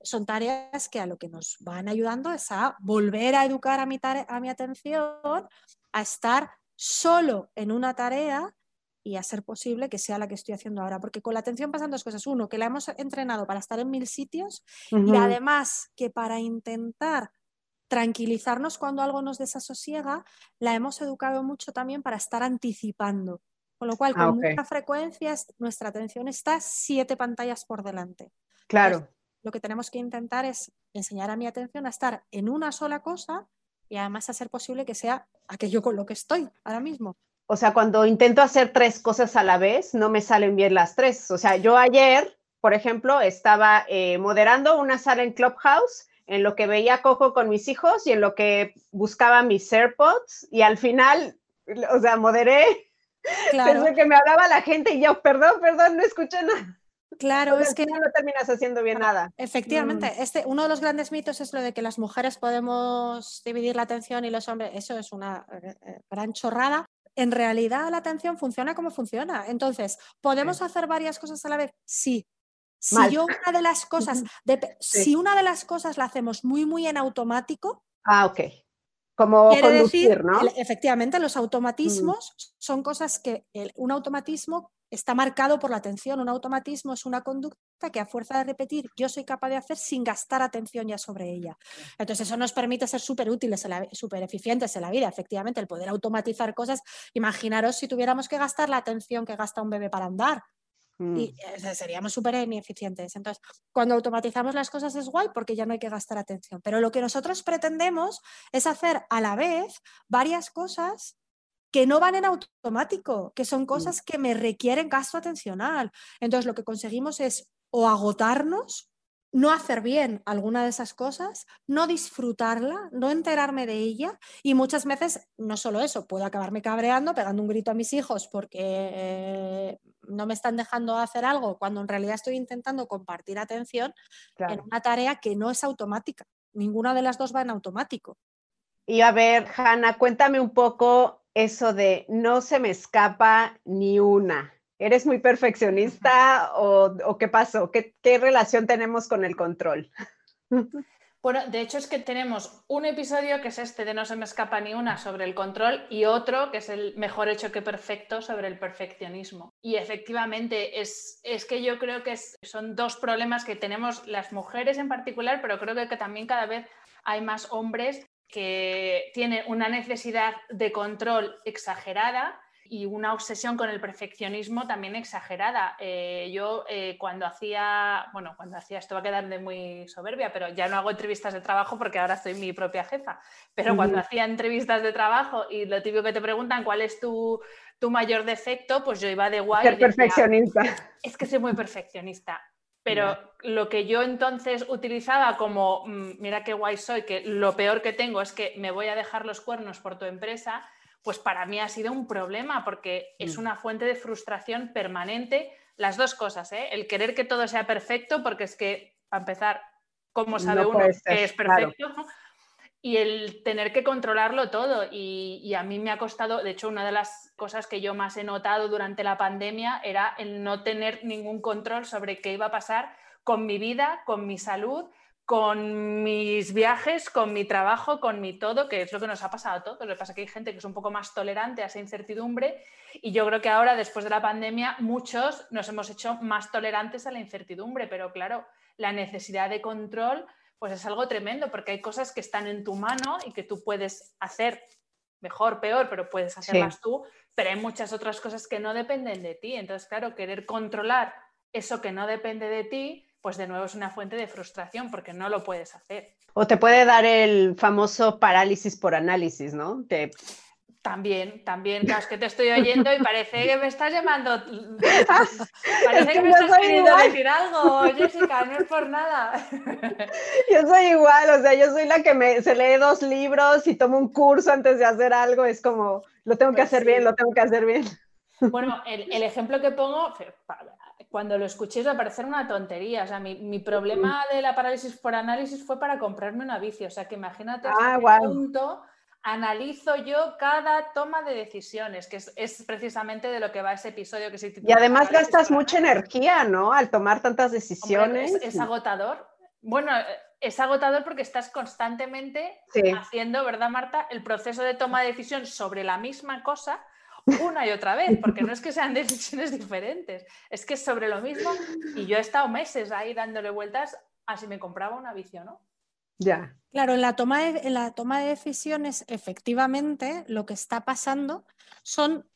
B: son tareas que a lo que nos van ayudando es a volver a educar a mi, a mi atención, a estar solo en una tarea y a ser posible que sea la que estoy haciendo ahora. Porque con la atención pasan dos cosas. Uno, que la hemos entrenado para estar en mil sitios y además que para intentar tranquilizarnos cuando algo nos desasosiega, la hemos educado mucho también para estar anticipando. Con lo cual, ah, con mucha frecuencia, nuestra atención está siete pantallas por delante.
A: Claro
B: lo que tenemos que intentar es enseñar a mi atención a estar en una sola cosa y además a ser posible que sea aquello con lo que estoy ahora mismo.
A: O sea, cuando intento hacer tres cosas a la vez, no me salen bien las tres. O sea, yo ayer, por ejemplo, estaba eh, moderando una sala en Clubhouse en lo que veía Coco con mis hijos y en lo que buscaba mis AirPods y al final, o sea, moderé. Claro. Pensé que me hablaba la gente y yo, perdón, perdón, no escuché nada.
B: Claro, es que
A: no terminas haciendo bien nada.
B: Efectivamente, mm. este, uno de los grandes mitos es lo de que las mujeres podemos dividir la atención y los hombres, eso es una eh, eh, gran chorrada. En realidad la atención funciona como funciona. Entonces, ¿podemos hacer varias cosas a la vez? Sí. Si yo una de las cosas, si una de las cosas la hacemos muy, muy en automático.
A: Ah, ok. Como conducir, ¿no?
B: Efectivamente, los automatismos mm. son cosas que un automatismo está marcado por la atención. Un automatismo es una conducta que a fuerza de repetir yo soy capaz de hacer sin gastar atención ya sobre ella. Entonces eso nos permite ser súper útiles, súper eficientes en la vida. Efectivamente, el poder automatizar cosas. Imaginaros si tuviéramos que gastar la atención que gasta un bebé para andar. Mm. Y eh, seríamos súper ineficientes. Entonces, cuando automatizamos las cosas es guay porque ya no hay que gastar atención. Pero lo que nosotros pretendemos es hacer a la vez varias cosas que no van en automático, que son mm. cosas que me requieren gasto atencional. Entonces, lo que conseguimos es o agotarnos no hacer bien alguna de esas cosas, no disfrutarla, no enterarme de ella y muchas veces no solo eso, puedo acabarme cabreando, pegando un grito a mis hijos porque eh, no me están dejando hacer algo cuando en realidad estoy intentando compartir atención en una tarea que no es automática. Ninguna de las dos va en automático.
A: Y a ver, Hanna, cuéntame un poco eso de no se me escapa ni una. ¿Eres muy perfeccionista o, qué pasó? ¿Qué, relación tenemos con el control?
C: Bueno, de hecho es que tenemos un episodio que es este de No se me escapa ni una sobre el control y otro que es el mejor hecho que perfecto sobre el perfeccionismo. Y efectivamente es, es que yo creo que son dos problemas que tenemos las mujeres en particular, pero creo que también cada vez hay más hombres que tienen una necesidad de control exagerada y una obsesión con el perfeccionismo también exagerada. Eh, yo eh, cuando hacía, bueno, cuando hacía, esto va a quedar de muy soberbia, pero ya no hago entrevistas de trabajo porque ahora soy mi propia jefa, pero cuando hacía entrevistas de trabajo y lo típico que te preguntan cuál es tu, mayor defecto, pues yo iba de guay.
A: Ser perfeccionista.
C: Es que soy muy perfeccionista. Pero lo que yo entonces utilizaba como, mm, mira qué guay soy, que lo peor que tengo es que me voy a dejar los cuernos por tu empresa, pues para mí ha sido un problema porque es mm. una fuente de frustración permanente. Las dos cosas, ¿eh? el querer que todo sea perfecto, porque es que, para empezar, ¿cómo sabe uno que es perfecto? Y el tener que controlarlo todo. Y, y, a mí me ha costado, de hecho, una de las cosas que yo más he notado durante la pandemia era el no tener ningún control sobre qué iba a pasar con mi vida, con mi salud con mis viajes, con mi trabajo, con mi todo, que es lo que nos ha pasado a todos. Lo que pasa es que hay gente que es un poco más tolerante a esa incertidumbre y yo creo que ahora, después de la pandemia, muchos nos hemos hecho más tolerantes a la incertidumbre, pero claro, la necesidad de control pues es algo tremendo porque hay cosas que están en tu mano y que tú puedes hacer mejor, peor, pero puedes hacerlas tú, pero hay muchas otras cosas que no dependen de ti. Entonces, claro, querer controlar eso que no depende de ti, pues de nuevo es una fuente de frustración porque no lo puedes hacer.
A: O te puede dar el famoso parálisis por análisis, ¿no?
C: También, también, claro, es que te estoy oyendo y parece que me estás llamando. Parece que, me estás queriendo decir algo, Jessica, no es por nada.
A: Yo soy igual, o sea, yo soy la que me, se lee dos libros y tomo un curso antes de hacer algo, es como, lo tengo que pues hacer bien, lo tengo que hacer bien.
C: Bueno, el, el ejemplo que pongo, cuando lo escuché va a parecer una tontería. O sea, mi, problema de la parálisis por análisis fue para comprarme una bici. O sea, que imagínate
A: ah,
C: qué punto analizo yo cada toma de decisiones, que es, precisamente de lo que va ese episodio que se
A: titula. Y además gastas mucha energía, ¿no? Al tomar tantas decisiones.
C: es, agotador. Bueno, es agotador porque estás constantemente haciendo, ¿verdad, Marta? El proceso de toma de decisión sobre la misma cosa una y otra vez, porque no es que sean decisiones diferentes, es que es sobre lo mismo y yo he estado meses ahí dándole vueltas a si me compraba una bici o no.
A: Ya.
B: Claro, en la, toma de, en la toma de decisiones, efectivamente, lo que está pasando son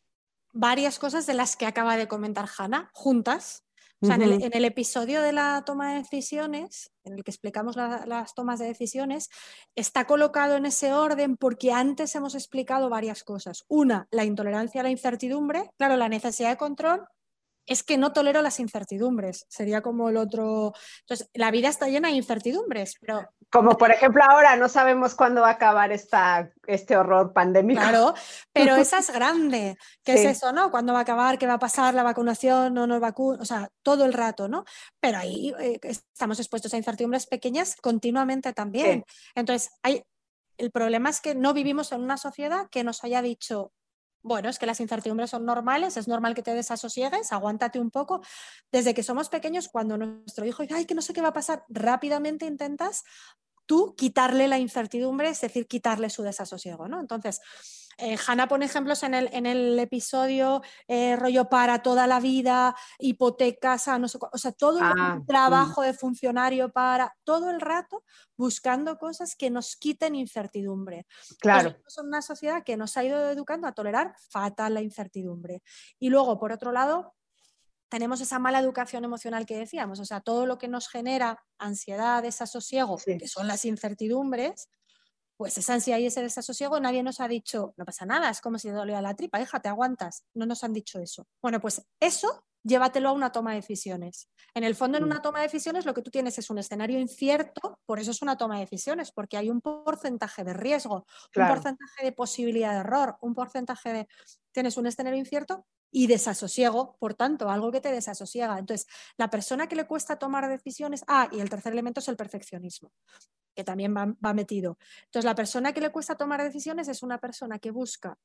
B: varias cosas de las que acaba de comentar Hanna, juntas, en, el, episodio de la toma de decisiones, en el que explicamos las tomas de decisiones, está colocado en ese orden porque antes hemos explicado varias cosas. Una, la intolerancia a la incertidumbre, claro, la necesidad de control es que no tolero las incertidumbres. Sería como el otro. Entonces, la vida está llena de incertidumbres, pero.
A: Como por ejemplo ahora, no sabemos cuándo va a acabar esta, este horror pandémico.
B: Claro, pero esa es grande. ¿Qué es eso, no? ¿Cuándo va a acabar? ¿Qué va a pasar? ¿La vacunación? ¿No nos vacuna? O sea, todo el rato, ¿no? Pero ahí eh, estamos expuestos a incertidumbres pequeñas continuamente también. Entonces, hay. El problema es que no vivimos en una sociedad que nos haya dicho bueno, es que las incertidumbres son normales, es normal que te desasosiegues, aguántate un poco. Desde que somos pequeños, cuando nuestro hijo dice, ay, que no sé qué va a pasar, rápidamente intentas tú quitarle la incertidumbre, es decir, quitarle su desasosiego, ¿no? Entonces, eh, Hanna pone ejemplos en el, en el episodio eh, rollo para toda la vida, hipotecas, no sé, o sea, todo el ah, trabajo de funcionario para todo el rato buscando cosas que nos quiten incertidumbre.
A: Claro.
B: Somos una sociedad que nos ha ido educando a tolerar fatal la incertidumbre. Y luego, por otro lado, tenemos esa mala educación emocional que decíamos, o sea, todo lo que nos genera ansiedad, desasosiego, que son las incertidumbres, pues esa ansiedad y ese desasosiego nadie nos ha dicho, no pasa nada, es como si te dolía la tripa, hija, te aguantas. No nos han dicho eso. Bueno, pues eso llévatelo a una toma de decisiones. En el fondo, en una toma de decisiones lo que tú tienes es un escenario incierto, por eso es una toma de decisiones, porque hay un porcentaje de riesgo, un porcentaje de posibilidad de error, un porcentaje de... Tienes un escenario incierto y desasosiego, por tanto, algo que te desasosiega. Entonces, la persona que le cuesta tomar decisiones, ah, y el tercer elemento es el perfeccionismo, que también va, va metido. Entonces, la persona que le cuesta tomar decisiones es una persona que busca,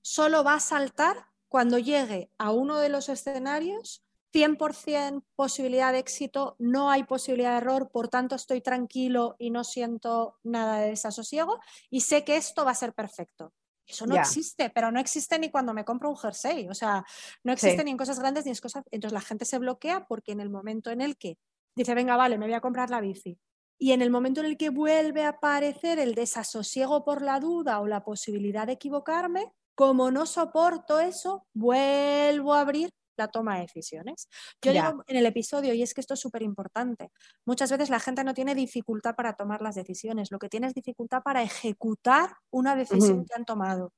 B: solo va a saltar cuando llegue a uno de los escenarios, 100% posibilidad de éxito, no hay posibilidad de error, por tanto estoy tranquilo y no siento nada de desasosiego y sé que esto va a ser perfecto. Eso no existe, pero no existe ni cuando me compro un jersey, o sea, no existe ni en cosas grandes ni en cosas... Entonces la gente se bloquea porque en el momento en el que dice, venga, vale, me voy a comprar la bici, y en el momento en el que vuelve a aparecer el desasosiego por la duda o la posibilidad de equivocarme, como no soporto eso, vuelvo a abrir la toma de decisiones. Yo digo en el episodio, y es que esto es súper importante, muchas veces la gente no tiene dificultad para tomar las decisiones, lo que tiene es dificultad para ejecutar una decisión que han tomado.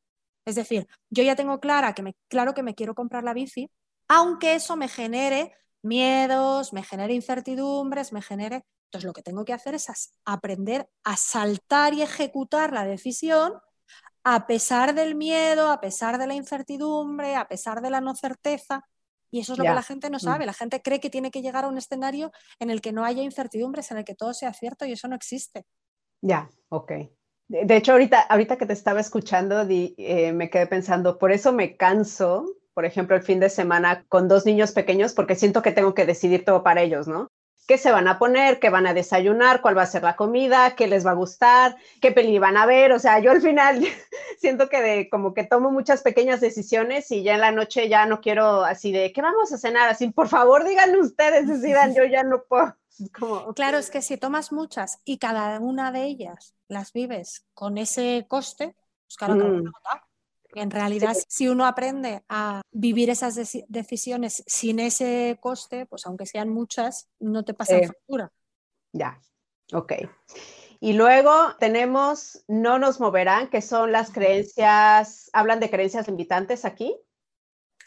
B: Es decir, yo ya tengo clara que me, claro que me quiero comprar la bici, aunque eso me genere miedos, me genere incertidumbres, me genere... Entonces lo que tengo que hacer es aprender a saltar y ejecutar la decisión a pesar del miedo, a pesar de la incertidumbre, a pesar de la no certeza. Y eso es lo que la gente no mm. sabe. La gente cree que tiene que llegar a un escenario en el que no haya incertidumbres, en el que todo sea cierto y eso no existe.
A: Ya, ok. De, hecho, ahorita, ahorita que te estaba escuchando, eh, me quedé pensando, por eso me canso, por ejemplo, el fin de semana con dos niños pequeños, porque siento que tengo que decidir todo para ellos, ¿no? Qué se van a poner, qué van a desayunar, cuál va a ser la comida, qué les va a gustar, qué peli van a ver. O sea, yo al final siento que de, como que tomo muchas pequeñas decisiones y ya en la noche ya no quiero así de, ¿qué vamos a cenar? Así, por favor, díganle ustedes, decidan, yo ya no puedo.
B: Claro, es que si tomas muchas y cada una de ellas las vives con ese coste, pues claro, mm. En realidad, si uno aprende a vivir esas decisiones sin ese coste, pues aunque sean muchas, no te pasan factura.
A: Ya, ok. Y luego tenemos no nos moverán, que son las creencias, hablan de creencias limitantes aquí.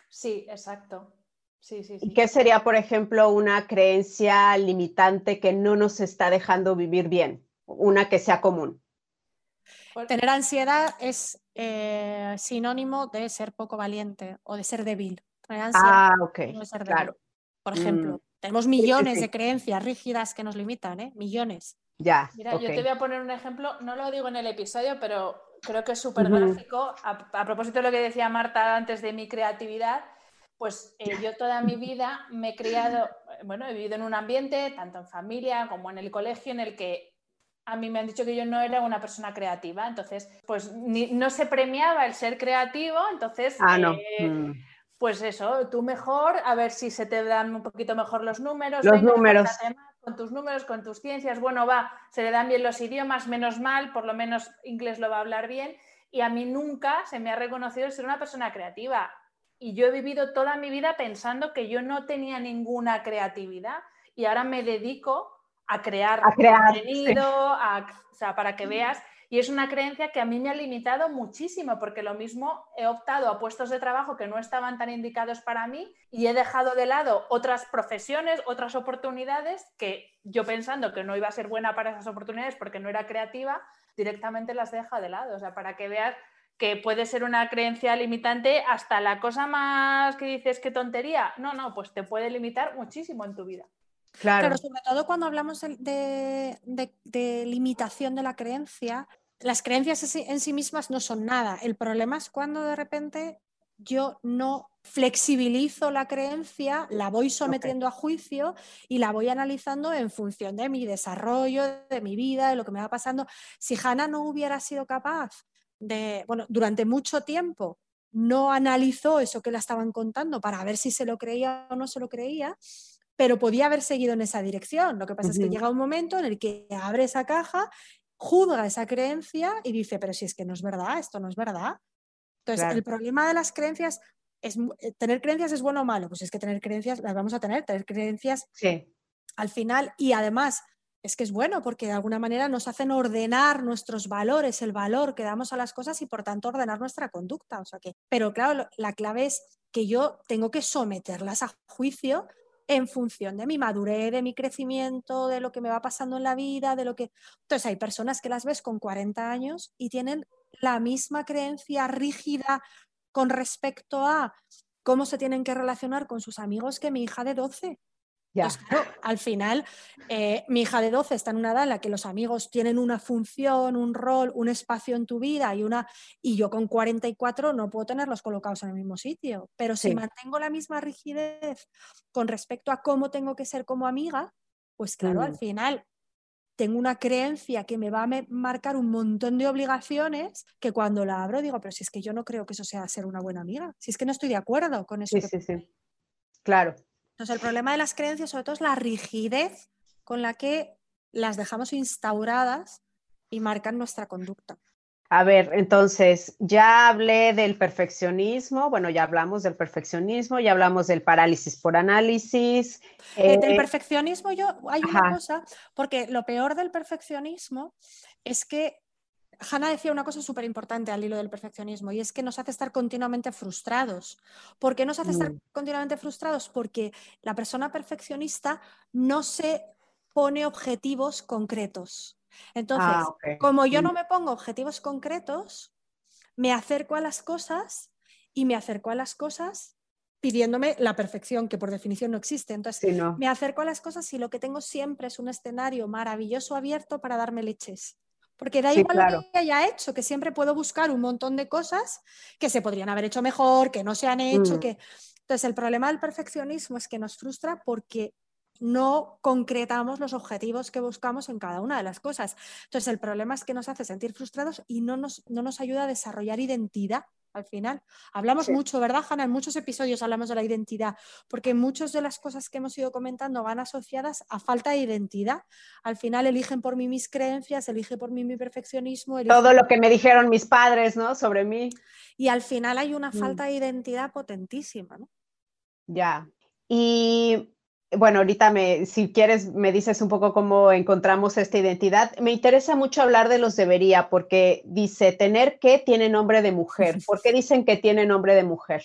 C: Sí, exacto. Sí, sí,
A: ¿Y qué sería, por ejemplo, una creencia limitante que no nos está dejando vivir bien? Una que sea común.
B: Tener ansiedad es eh, sinónimo de ser poco valiente o de ser débil.
A: ah, ok. claro.
B: Por ejemplo, mm. tenemos millones de creencias rígidas que nos limitan, ¿eh? Millones.
A: Ya.
C: Mira, yo te voy a poner un ejemplo, no lo digo en el episodio, pero creo que es súper gráfico. A, propósito de lo que decía Marta antes de mi creatividad, pues eh, yo toda mi vida me he criado, bueno, he vivido en un ambiente, tanto en familia como en el colegio, en el que a mí me han dicho que yo no era una persona creativa, entonces, pues no se premiaba el ser creativo, entonces,
A: ah, eh, mm.
C: pues eso, tú mejor, a ver si se te dan un poquito mejor los números.
A: Los números.
C: Con tus números, con tus ciencias, bueno, va, se le dan bien los idiomas, menos mal, por lo menos inglés lo va a hablar bien, y a mí nunca se me ha reconocido ser una persona creativa. Y yo he vivido toda mi vida pensando que yo no tenía ninguna creatividad y ahora me dedico a crear, contenido, para que veas. Y es una creencia que a mí me ha limitado muchísimo, porque lo mismo he optado a puestos de trabajo que no estaban tan indicados para mí y he dejado de lado otras profesiones, otras oportunidades que yo pensando que no iba a ser buena para esas oportunidades porque no era creativa, directamente las dejo de lado. O sea, para que veas que puede ser una creencia limitante hasta la cosa más que dices que tontería. No, no, pues te puede limitar muchísimo en tu vida.
B: Claro. sobre todo cuando hablamos de, limitación de la creencia, las creencias en sí mismas no son nada. El problema es cuando de repente yo no flexibilizo la creencia, la voy sometiendo a juicio y la voy analizando en función de mi desarrollo, de mi vida, de lo que me va pasando. Si Hannah no hubiera sido capaz de, bueno, durante mucho tiempo no analizó eso que la estaban contando para ver si se lo creía o no se lo creía, pero podía haber seguido en esa dirección. Lo que pasa es que llega un momento en el que abre esa caja, juzga esa creencia y dice, pero si es que no es verdad, esto no es verdad. Entonces, el problema de las creencias es, eh, tener creencias es bueno o malo, pues es que tener creencias las vamos a tener, tener creencias
A: sí.
B: al final y además es que es bueno porque de alguna manera nos hacen ordenar nuestros valores, el valor que damos a las cosas y por tanto ordenar nuestra conducta. O sea que, pero claro, la clave es que yo tengo que someterlas a juicio en función de mi madurez, de mi crecimiento, de lo que me va pasando en la vida, de lo que... Entonces hay personas que las ves con 40 años y tienen la misma creencia rígida con respecto a cómo se tienen que relacionar con sus amigos que mi hija de 12 al final, eh, mi hija de 12 está en una edad en la que los amigos tienen una función, un rol, un espacio en tu vida y, una, y yo con 44 no puedo tenerlos colocados en el mismo sitio. Pero si mantengo la misma rigidez con respecto a cómo tengo que ser como amiga, pues claro, al mm. final tengo una creencia que me va a marcar un montón de obligaciones que cuando la abro digo, pero si es que yo no creo que eso sea ser una buena amiga, si es que no estoy de acuerdo con eso.
A: Sí, sí, sí. Claro,
B: entonces, el problema de las creencias, sobre todo, es la rigidez con la que las dejamos instauradas y marcan nuestra conducta.
A: A ver, entonces, ya hablé del perfeccionismo, bueno, ya hablamos del perfeccionismo, ya hablamos del parálisis por análisis.
B: Eh, del perfeccionismo yo hay una cosa, porque lo peor del perfeccionismo es que Hanna decía una cosa súper importante al hilo del perfeccionismo y es que nos hace estar continuamente frustrados. ¿Por qué nos hace estar mm. continuamente frustrados? Porque la persona perfeccionista no se pone objetivos concretos. Entonces, ah, como yo no mm. me pongo objetivos concretos, me acerco a las cosas y me acerco a las cosas pidiéndome la perfección, que por definición no existe. Entonces, me acerco a las cosas y lo que tengo siempre es un escenario maravilloso abierto para darme leches. Porque da igual lo que haya hecho, que siempre puedo buscar un montón de cosas que se podrían haber hecho mejor, que no se han hecho, mm. que... Entonces, el problema del perfeccionismo es que nos frustra porque no concretamos los objetivos que buscamos en cada una de las cosas. Entonces, el problema es que nos hace sentir frustrados y no nos, no nos ayuda a desarrollar identidad al final. Hablamos mucho, ¿verdad, Hanna? En muchos episodios hablamos de la identidad, porque muchas de las cosas que hemos ido comentando van asociadas a falta de identidad. Al final eligen por mí mis creencias, eligen por mí mi perfeccionismo.
A: Todo lo que me dijeron mis padres, ¿no? Sobre mí.
B: Y al final hay una mm. falta de identidad potentísima, ¿no?
A: Ya. Y bueno, ahorita me, si quieres me dices un poco cómo encontramos esta identidad. Me interesa mucho hablar de los debería porque dice tener que tiene nombre de mujer. ¿Por qué dicen que tiene nombre de mujer?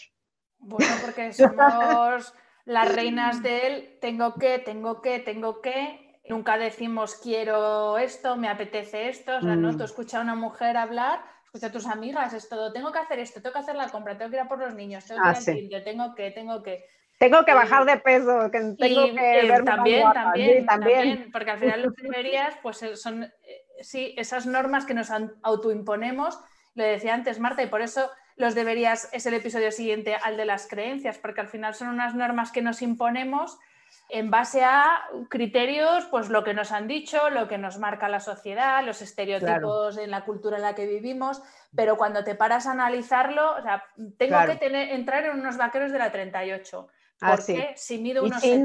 C: Bueno, porque somos las reinas de él. Tengo que, tengo que, tengo que. Nunca decimos quiero esto, me apetece esto. O sea, ¿no? Mm. Tú escuchas a una mujer hablar, escucha a tus amigas, es todo. Tengo que hacer esto, tengo que hacer la compra, tengo que ir a por los niños, tengo que ir ah, al sí. tengo que, tengo que
A: tengo que bajar de peso, que tengo que
C: eh, ver también, también, también, porque al final lo que deberías, pues eh, son, eh, sí, esas normas que nos autoimponemos, lo decía antes Marta, y por eso los deberías, es el episodio siguiente al de las creencias, porque al final son unas normas que nos imponemos en base a criterios, pues lo que nos han dicho, lo que nos marca la sociedad, los estereotipos en la cultura en la que vivimos, pero cuando te paras a analizarlo, o sea, tengo que tener, entrar en unos vaqueros de la 38 Ah, porque si mido unos y,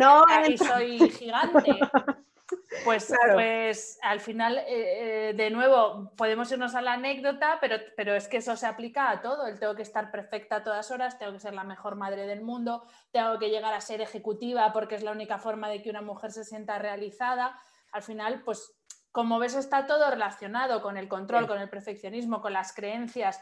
C: y soy gigante, pues, pues al final, eh, eh, de nuevo, podemos irnos a la anécdota, pero, pero es que eso se aplica a todo. El tengo que estar perfecta a todas horas, tengo que ser la mejor madre del mundo, tengo que llegar a ser ejecutiva porque es la única forma de que una mujer se sienta realizada. Al final, pues como ves, está todo relacionado con el control, con el perfeccionismo, con las creencias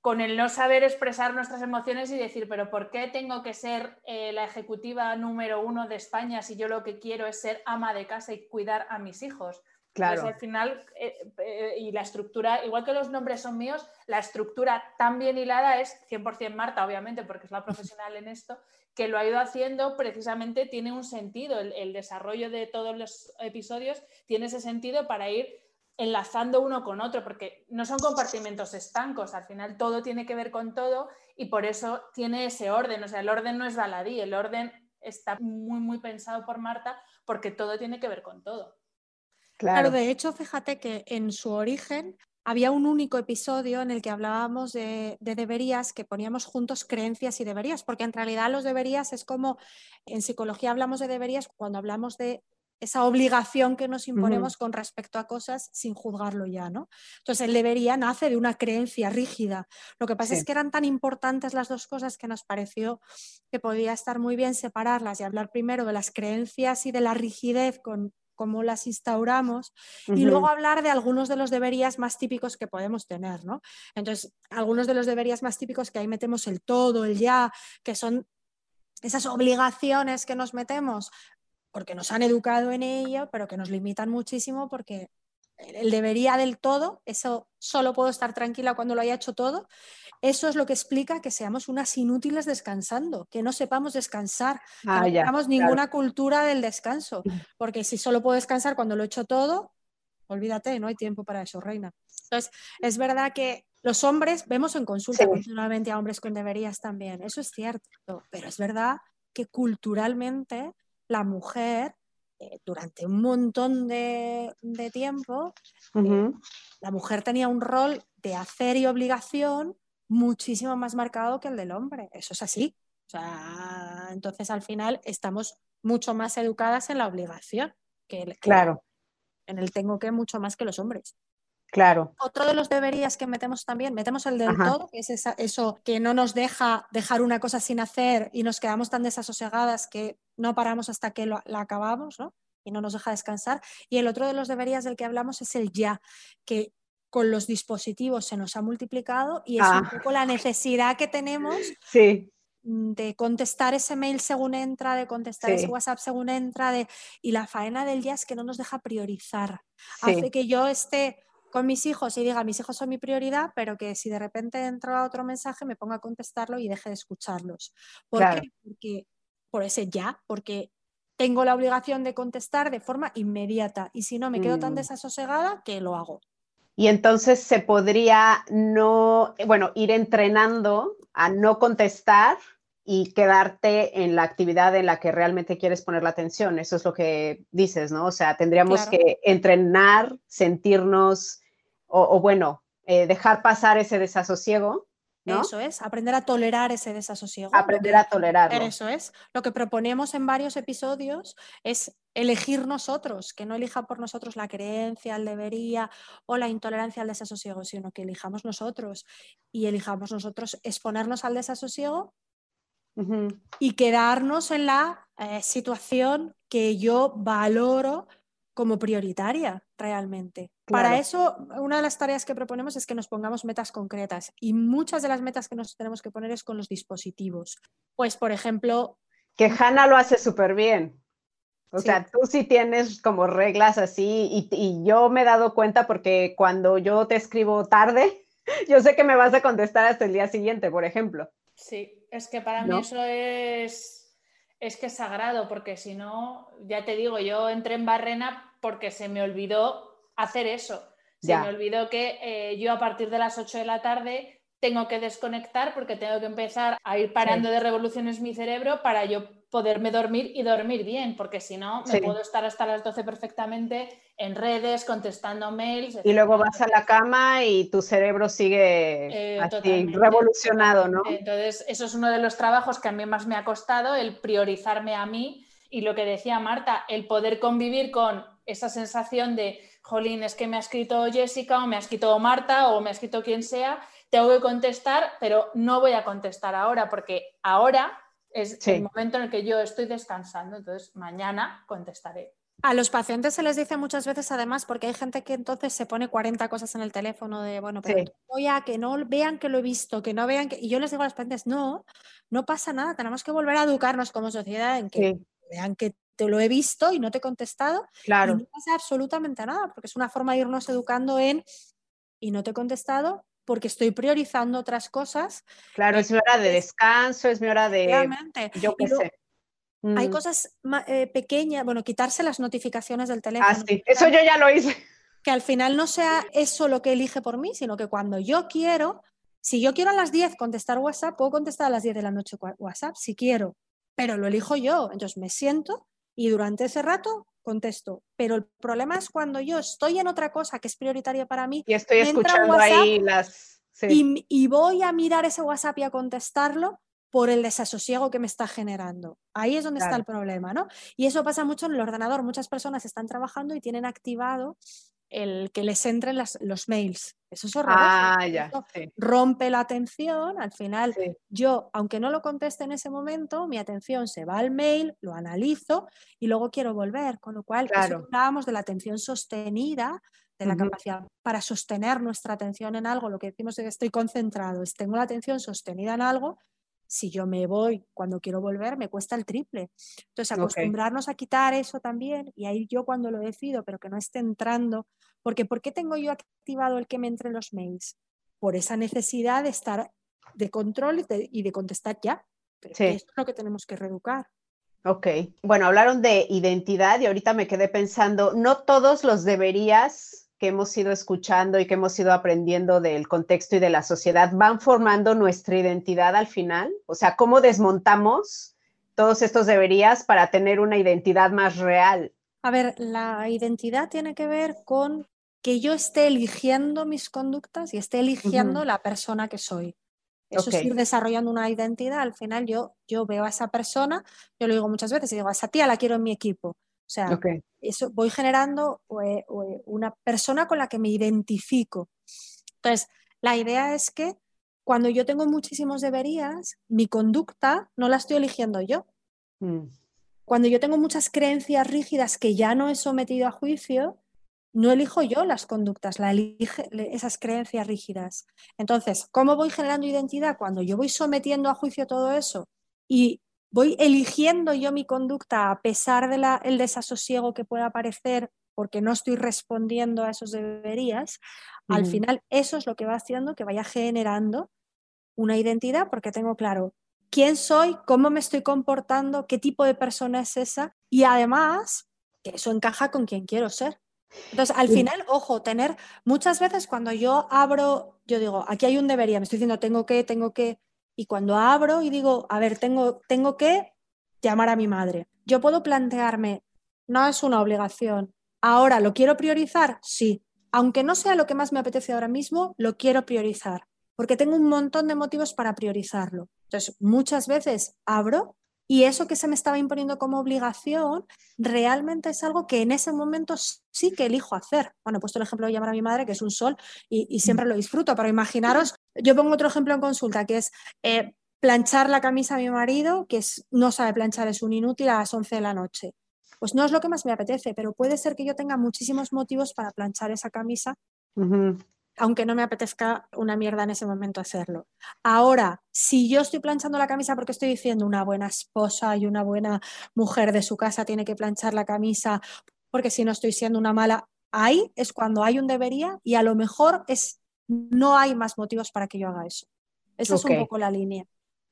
C: con el no saber expresar nuestras emociones y decir, pero ¿por qué tengo que ser eh, la ejecutiva número uno de España si yo lo que quiero es ser ama de casa y cuidar a mis hijos? Claro. Pues al final, eh, eh, y la estructura, igual que los nombres son míos, la estructura tan bien hilada es 100% Marta, obviamente, porque es la profesional en esto, que lo ha ido haciendo precisamente, tiene un sentido. el desarrollo de todos los episodios tiene ese sentido para ir enlazando uno con otro, porque no son compartimentos estancos, al final todo tiene que ver con todo y por eso tiene ese orden, o sea, el orden no es baladí, el orden está muy, muy pensado por Marta porque todo tiene que ver con todo.
B: Claro, de hecho, fíjate que en su origen había un único episodio en el que hablábamos de, de, deberías, que poníamos juntos creencias y deberías, porque en realidad los deberías es como, en psicología hablamos de deberías cuando hablamos de esa obligación que nos imponemos con respecto a cosas sin juzgarlo ya, ¿no? Entonces, el debería nace de una creencia rígida. Lo que pasa es que eran tan importantes las dos cosas que nos pareció que podía estar muy bien separarlas y hablar primero de las creencias y de la rigidez con, cómo las instauramos y luego hablar de algunos de los deberías más típicos que podemos tener, ¿no? Entonces, algunos de los deberías más típicos que ahí metemos el todo, el ya, que son esas obligaciones que nos metemos porque nos han educado en ello, pero que nos limitan muchísimo porque el debería del todo, eso solo puedo estar tranquila cuando lo haya hecho todo, eso es lo que explica que seamos unas inútiles descansando, que no sepamos descansar, que ah, no tengamos ninguna cultura del descanso, porque si solo puedo descansar cuando lo he hecho todo, olvídate, no hay tiempo para eso, reina. Entonces, es verdad que los hombres, vemos en consulta continuamente a hombres con deberías también, eso es cierto, pero es verdad que culturalmente la mujer eh, durante un montón de, tiempo, eh, la mujer tenía un rol de hacer y obligación muchísimo más marcado que el del hombre. Eso es así. entonces al final estamos mucho más educadas en la obligación que,
A: claro.
B: en el tengo que mucho más que los hombres.
A: Claro.
B: Otro de los deberías que metemos también, metemos el del todo, que es eso que no nos deja dejar una cosa sin hacer y nos quedamos tan desasosegadas que no paramos hasta que la acabamos, ¿no? Y no nos deja descansar. Y el otro de los deberías del que hablamos es el ya, que con los dispositivos se nos ha multiplicado y es un ah. poco la necesidad que tenemos
A: sí.
B: de contestar ese mail según entra, de contestar ese WhatsApp según entra, de... y la faena del ya es que no nos deja priorizar. Hace que yo esté con mis hijos y diga, mis hijos son mi prioridad, pero que si de repente entra otro mensaje me ponga a contestarlo y deje de escucharlos. ¿Por qué? Porque, por ese ya, porque tengo la obligación de contestar de forma inmediata y si no me quedo tan mm. desasosegada que lo hago.
A: Y entonces se podría no, bueno, ir entrenando a no contestar y quedarte en la actividad en la que realmente quieres poner la atención. Eso es lo que dices, ¿no? O sea, tendríamos que entrenar, sentirnos, o, bueno, eh, dejar pasar ese desasosiego. ¿no?
B: Eso es, aprender a tolerar ese desasosiego.
A: Aprender a tolerarlo.
B: Eso es. Lo que proponemos en varios episodios es elegir nosotros, que no elija por nosotros la creencia, el debería o la intolerancia al desasosiego, sino que elijamos nosotros y elijamos nosotros exponernos al desasosiego y quedarnos en la eh, situación que yo valoro como prioritaria realmente. Para eso, una de las tareas que proponemos es que nos pongamos metas concretas y muchas de las metas que nos tenemos que poner es con los dispositivos. Pues, por ejemplo...
A: Que Hanna lo hace súper bien. O sea, tú sí tienes como reglas así y, y, yo me he dado cuenta porque cuando yo te escribo tarde, yo sé que me vas a contestar hasta el día siguiente, por ejemplo.
C: Sí, es que para mí eso es, es que es sagrado, porque si no, ya te digo, yo entré en Barrena porque se me olvidó hacer eso. Se me olvidó que eh, yo a partir de las 8 de la tarde tengo que desconectar porque tengo que empezar a ir parando de revoluciones mi cerebro para yo poderme dormir y dormir bien, porque si no, me puedo estar hasta las 12 perfectamente en redes, contestando mails.
A: Y luego vas a la cama y tu cerebro sigue eh, revolucionado, ¿no?
C: Entonces, eso es uno de los trabajos que a mí más me ha costado, el priorizarme a mí y lo que decía Marta, el poder convivir con esa sensación de, jolín, es que me ha escrito Jessica o me ha escrito Marta o me ha escrito quien sea, tengo que contestar, pero no voy a contestar ahora porque ahora es el momento en el que yo estoy descansando, entonces mañana contestaré.
B: A los pacientes se les dice muchas veces, además, porque hay gente que entonces se pone 40 cosas en el teléfono de, bueno, pero voy a que no vean que lo he visto, que no vean que... Y yo les digo a los pacientes, no, no pasa nada, tenemos que volver a educarnos como sociedad en que vean que te lo he visto y no te he contestado.
A: Claro.
B: no pasa absolutamente nada, porque es una forma de irnos educando en, y no te he contestado, porque estoy priorizando otras cosas.
A: Claro, es mi hora de descanso, es mi hora de...
B: Realmente.
A: Yo qué sé.
B: Hay mm. cosas eh, pequeñas, bueno, quitarse las notificaciones del teléfono.
A: Ah, sí, eso yo ya lo hice.
B: Que al final no sea eso lo que elige por mí, sino que cuando yo quiero, si yo quiero a las 10 contestar WhatsApp, puedo contestar a las 10 de la noche WhatsApp si quiero, pero lo elijo yo. Entonces me siento y durante ese rato contesto. Pero el problema es cuando yo estoy en otra cosa que es prioritaria para mí.
A: Y estoy escuchando ahí las...
B: Y, voy a mirar ese WhatsApp y a contestarlo por el desasosiego que me está generando. Ahí es donde está el problema, ¿no? Y eso pasa mucho en el ordenador. Muchas personas están trabajando y tienen activado el que les entren los mails. Eso es
A: horroroso. Ah, ya,
B: Rompe la atención. Al final, yo, aunque no lo conteste en ese momento, mi atención se va al mail, lo analizo y luego quiero volver. Con lo cual, hablábamos de la atención sostenida, de la capacidad para sostener nuestra atención en algo. Lo que decimos es que estoy concentrado, es tengo la atención sostenida en algo. Si yo me voy cuando quiero volver, me cuesta el triple. Entonces, acostumbrarnos a quitar eso también, y ahí yo cuando lo decido, pero que no esté entrando porque ¿por qué tengo yo activado el que me entre los mails? Por esa necesidad de estar de control y de, contestar ya. Pero eso es lo que tenemos que reeducar.
A: Ok, bueno, hablaron de identidad y ahorita me quedé pensando, no todos los deberías que hemos ido escuchando y que hemos ido aprendiendo del contexto y de la sociedad van formando nuestra identidad al final. O sea, ¿cómo desmontamos todos estos deberías para tener una identidad más real?
B: A ver, la identidad tiene que ver con que yo esté eligiendo mis conductas y esté eligiendo la persona que soy. Eso es ir desarrollando una identidad. Al final yo, yo veo a esa persona, yo lo digo muchas veces, y digo, a esa tía la quiero en mi equipo. O sea, eso voy generando eh, eh, una persona con la que me identifico. Entonces, la idea es que cuando yo tengo muchísimos deberías, mi conducta no la estoy eligiendo yo. Mm. Cuando yo tengo muchas creencias rígidas que ya no he sometido a juicio, no elijo yo las conductas, la elige, esas creencias rígidas. Entonces, ¿cómo voy generando identidad? Cuando yo voy sometiendo a juicio todo eso y voy eligiendo yo mi conducta a pesar del desasosiego que pueda aparecer porque no estoy respondiendo a esos deberías, al final eso es lo que va haciendo que vaya generando una identidad porque tengo claro quién soy, cómo me estoy comportando, qué tipo de persona es esa y además que eso encaja con quien quiero ser. Entonces, al final, ojo, tener muchas veces cuando yo abro, yo digo, aquí hay un debería, me estoy diciendo tengo que, tengo que, y cuando abro y digo, a ver, tengo, tengo que llamar a mi madre, yo puedo plantearme, no es una obligación, ahora, ¿lo quiero priorizar? Sí, aunque no sea lo que más me apetece ahora mismo, lo quiero priorizar, porque tengo un montón de motivos para priorizarlo. Entonces, muchas veces abro y eso que se me estaba imponiendo como obligación realmente es algo que en ese momento sí que elijo hacer. Bueno, he puesto el ejemplo de llamar a mi madre, que es un sol, y, siempre lo disfruto, pero imaginaros, yo pongo otro ejemplo en consulta, que es eh, planchar la camisa a mi marido, que es, no sabe planchar, es un inútil a las 11 de la noche. Pues no es lo que más me apetece, pero puede ser que yo tenga muchísimos motivos para planchar esa camisa aunque no me apetezca una mierda en ese momento hacerlo. Ahora, si yo estoy planchando la camisa porque estoy diciendo una buena esposa y una buena mujer de su casa tiene que planchar la camisa, porque si no estoy siendo una mala, ahí es cuando hay un debería y a lo mejor es no hay más motivos para que yo haga eso. Esa es un poco la línea.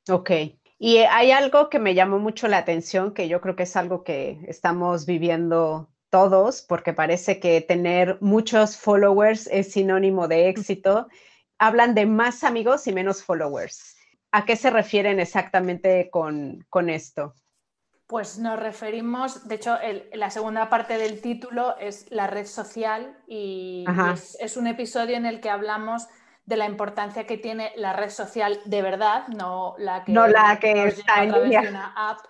A: Ok. Y hay algo que me llamó mucho la atención, que yo creo que es algo que estamos viviendo todos, porque parece que tener muchos followers es sinónimo de éxito, hablan de más amigos y menos followers. ¿A qué se refieren exactamente con, esto?
C: Pues nos referimos, de hecho, la segunda parte del título es la red social y es, un episodio en el que hablamos de la importancia que tiene la red social de verdad, no la que,
A: no la que está en
C: una app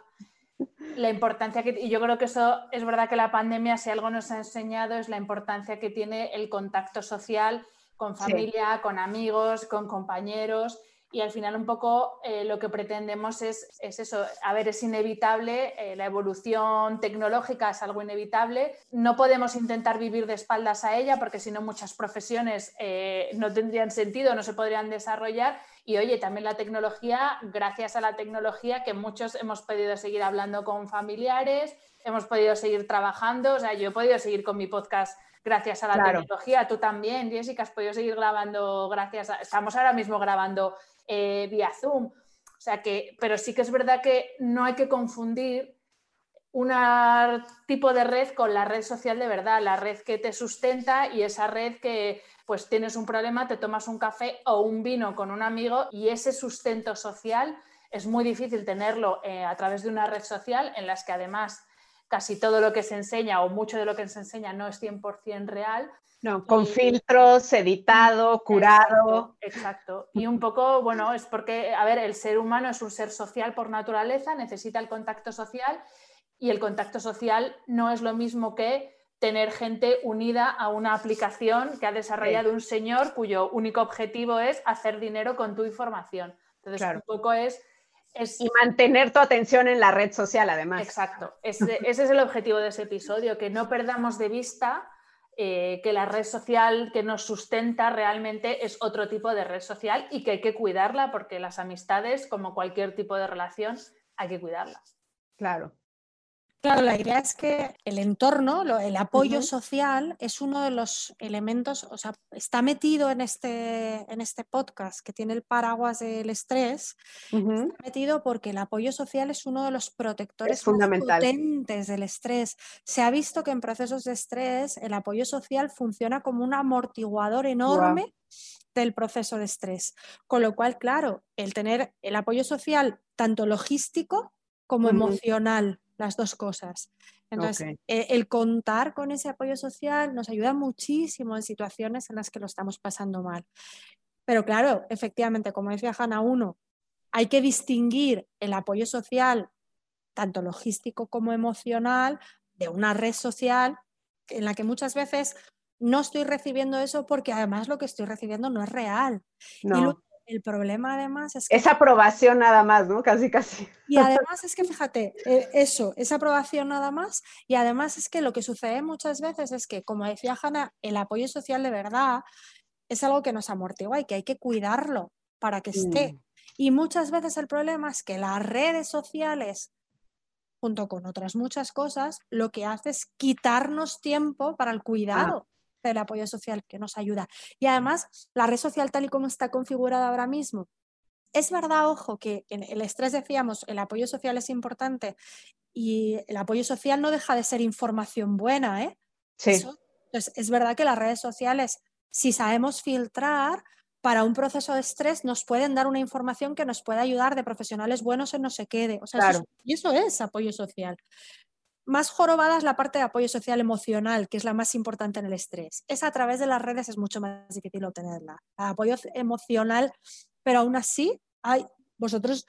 C: la importancia que, y yo creo que eso es verdad que la pandemia, si algo nos ha enseñado, es la importancia que tiene el contacto social con familia, con amigos, con compañeros. Y al final un poco eh, lo que pretendemos es, eso, a ver, es inevitable, eh, la evolución tecnológica es algo inevitable, no podemos intentar vivir de espaldas a ella porque si no muchas profesiones eh, no tendrían sentido, no se podrían desarrollar y oye, también la tecnología, gracias a la tecnología que muchos hemos podido seguir hablando con familiares, hemos podido seguir trabajando, o sea, yo he podido seguir con mi podcast gracias a la tecnología, tú también, Jessica, has podido seguir grabando gracias a, estamos ahora mismo grabando eh, vía Zoom, o sea que, pero sí que es verdad que no hay que confundir un tipo de red con la red social de verdad, la red que te sustenta y esa red que pues tienes un problema, te tomas un café o un vino con un amigo y ese sustento social es muy difícil tenerlo eh, a través de una red social en las que además casi todo lo que se enseña o mucho de lo que se enseña no es 100% real.
A: No, con filtros, editado, curado.
C: Exacto, exacto. Y un poco, bueno, es porque, a ver, el ser humano es un ser social por naturaleza, necesita el contacto social y el contacto social no es lo mismo que tener gente unida a una aplicación que ha desarrollado un señor cuyo único objetivo es hacer dinero con tu información. Entonces, un poco es,
A: Y mantener tu atención en la red social, además.
C: Exacto. Ese, ese es el objetivo de ese episodio, que no perdamos de vista eh, que la red social que nos sustenta realmente es otro tipo de red social y que hay que cuidarla porque las amistades, como cualquier tipo de relación, hay que cuidarlas.
A: Claro.
B: Claro, la idea es que el entorno, el apoyo social es uno de los elementos, o sea, está metido en este, en este podcast que tiene el paraguas del estrés, está metido porque el apoyo social es uno de los protectores potentes del estrés. Se ha visto que en procesos de estrés el apoyo social funciona como un amortiguador enorme. del proceso de estrés. Con lo cual, claro, el tener el apoyo social tanto logístico como emocional las dos cosas. Entonces, e, el, contar con ese apoyo social nos ayuda muchísimo en situaciones en las que lo estamos pasando mal. Pero claro, efectivamente, como decía Hanna, uno, hay que distinguir el apoyo social, tanto logístico como emocional, de una red social en la que muchas veces no estoy recibiendo eso porque además lo que estoy recibiendo no es real.
A: No.
B: El problema además es que...
A: Esa aprobación nada más, ¿no? Casi, casi.
B: Y además es que, fíjate, eh, eso, esa aprobación nada más. Y además es que lo que sucede muchas veces es que, como decía Hanna, el apoyo social de verdad es algo que nos amortigua y que hay que cuidarlo para que esté. Mm. Y muchas veces el problema es que las redes sociales, junto con otras muchas cosas, lo que hace es quitarnos tiempo para el cuidado. Ah del apoyo social que nos ayuda. Y además, la red social tal y como está configurada ahora mismo, es verdad, ojo, que en el estrés decíamos, el apoyo social es importante y el apoyo social no deja de ser información buena, ¿eh?
A: Sí.
B: entonces, es verdad que las redes sociales, si sabemos filtrar, para un proceso de estrés nos pueden dar una información que nos puede ayudar de profesionales buenos en no se quede. O sea, y eso es apoyo social más jorobada es la parte de apoyo social emocional, que es la más importante en el estrés. Es a través de las redes es mucho más difícil obtenerla. Apoyo emocional, pero aún así, hay, vosotros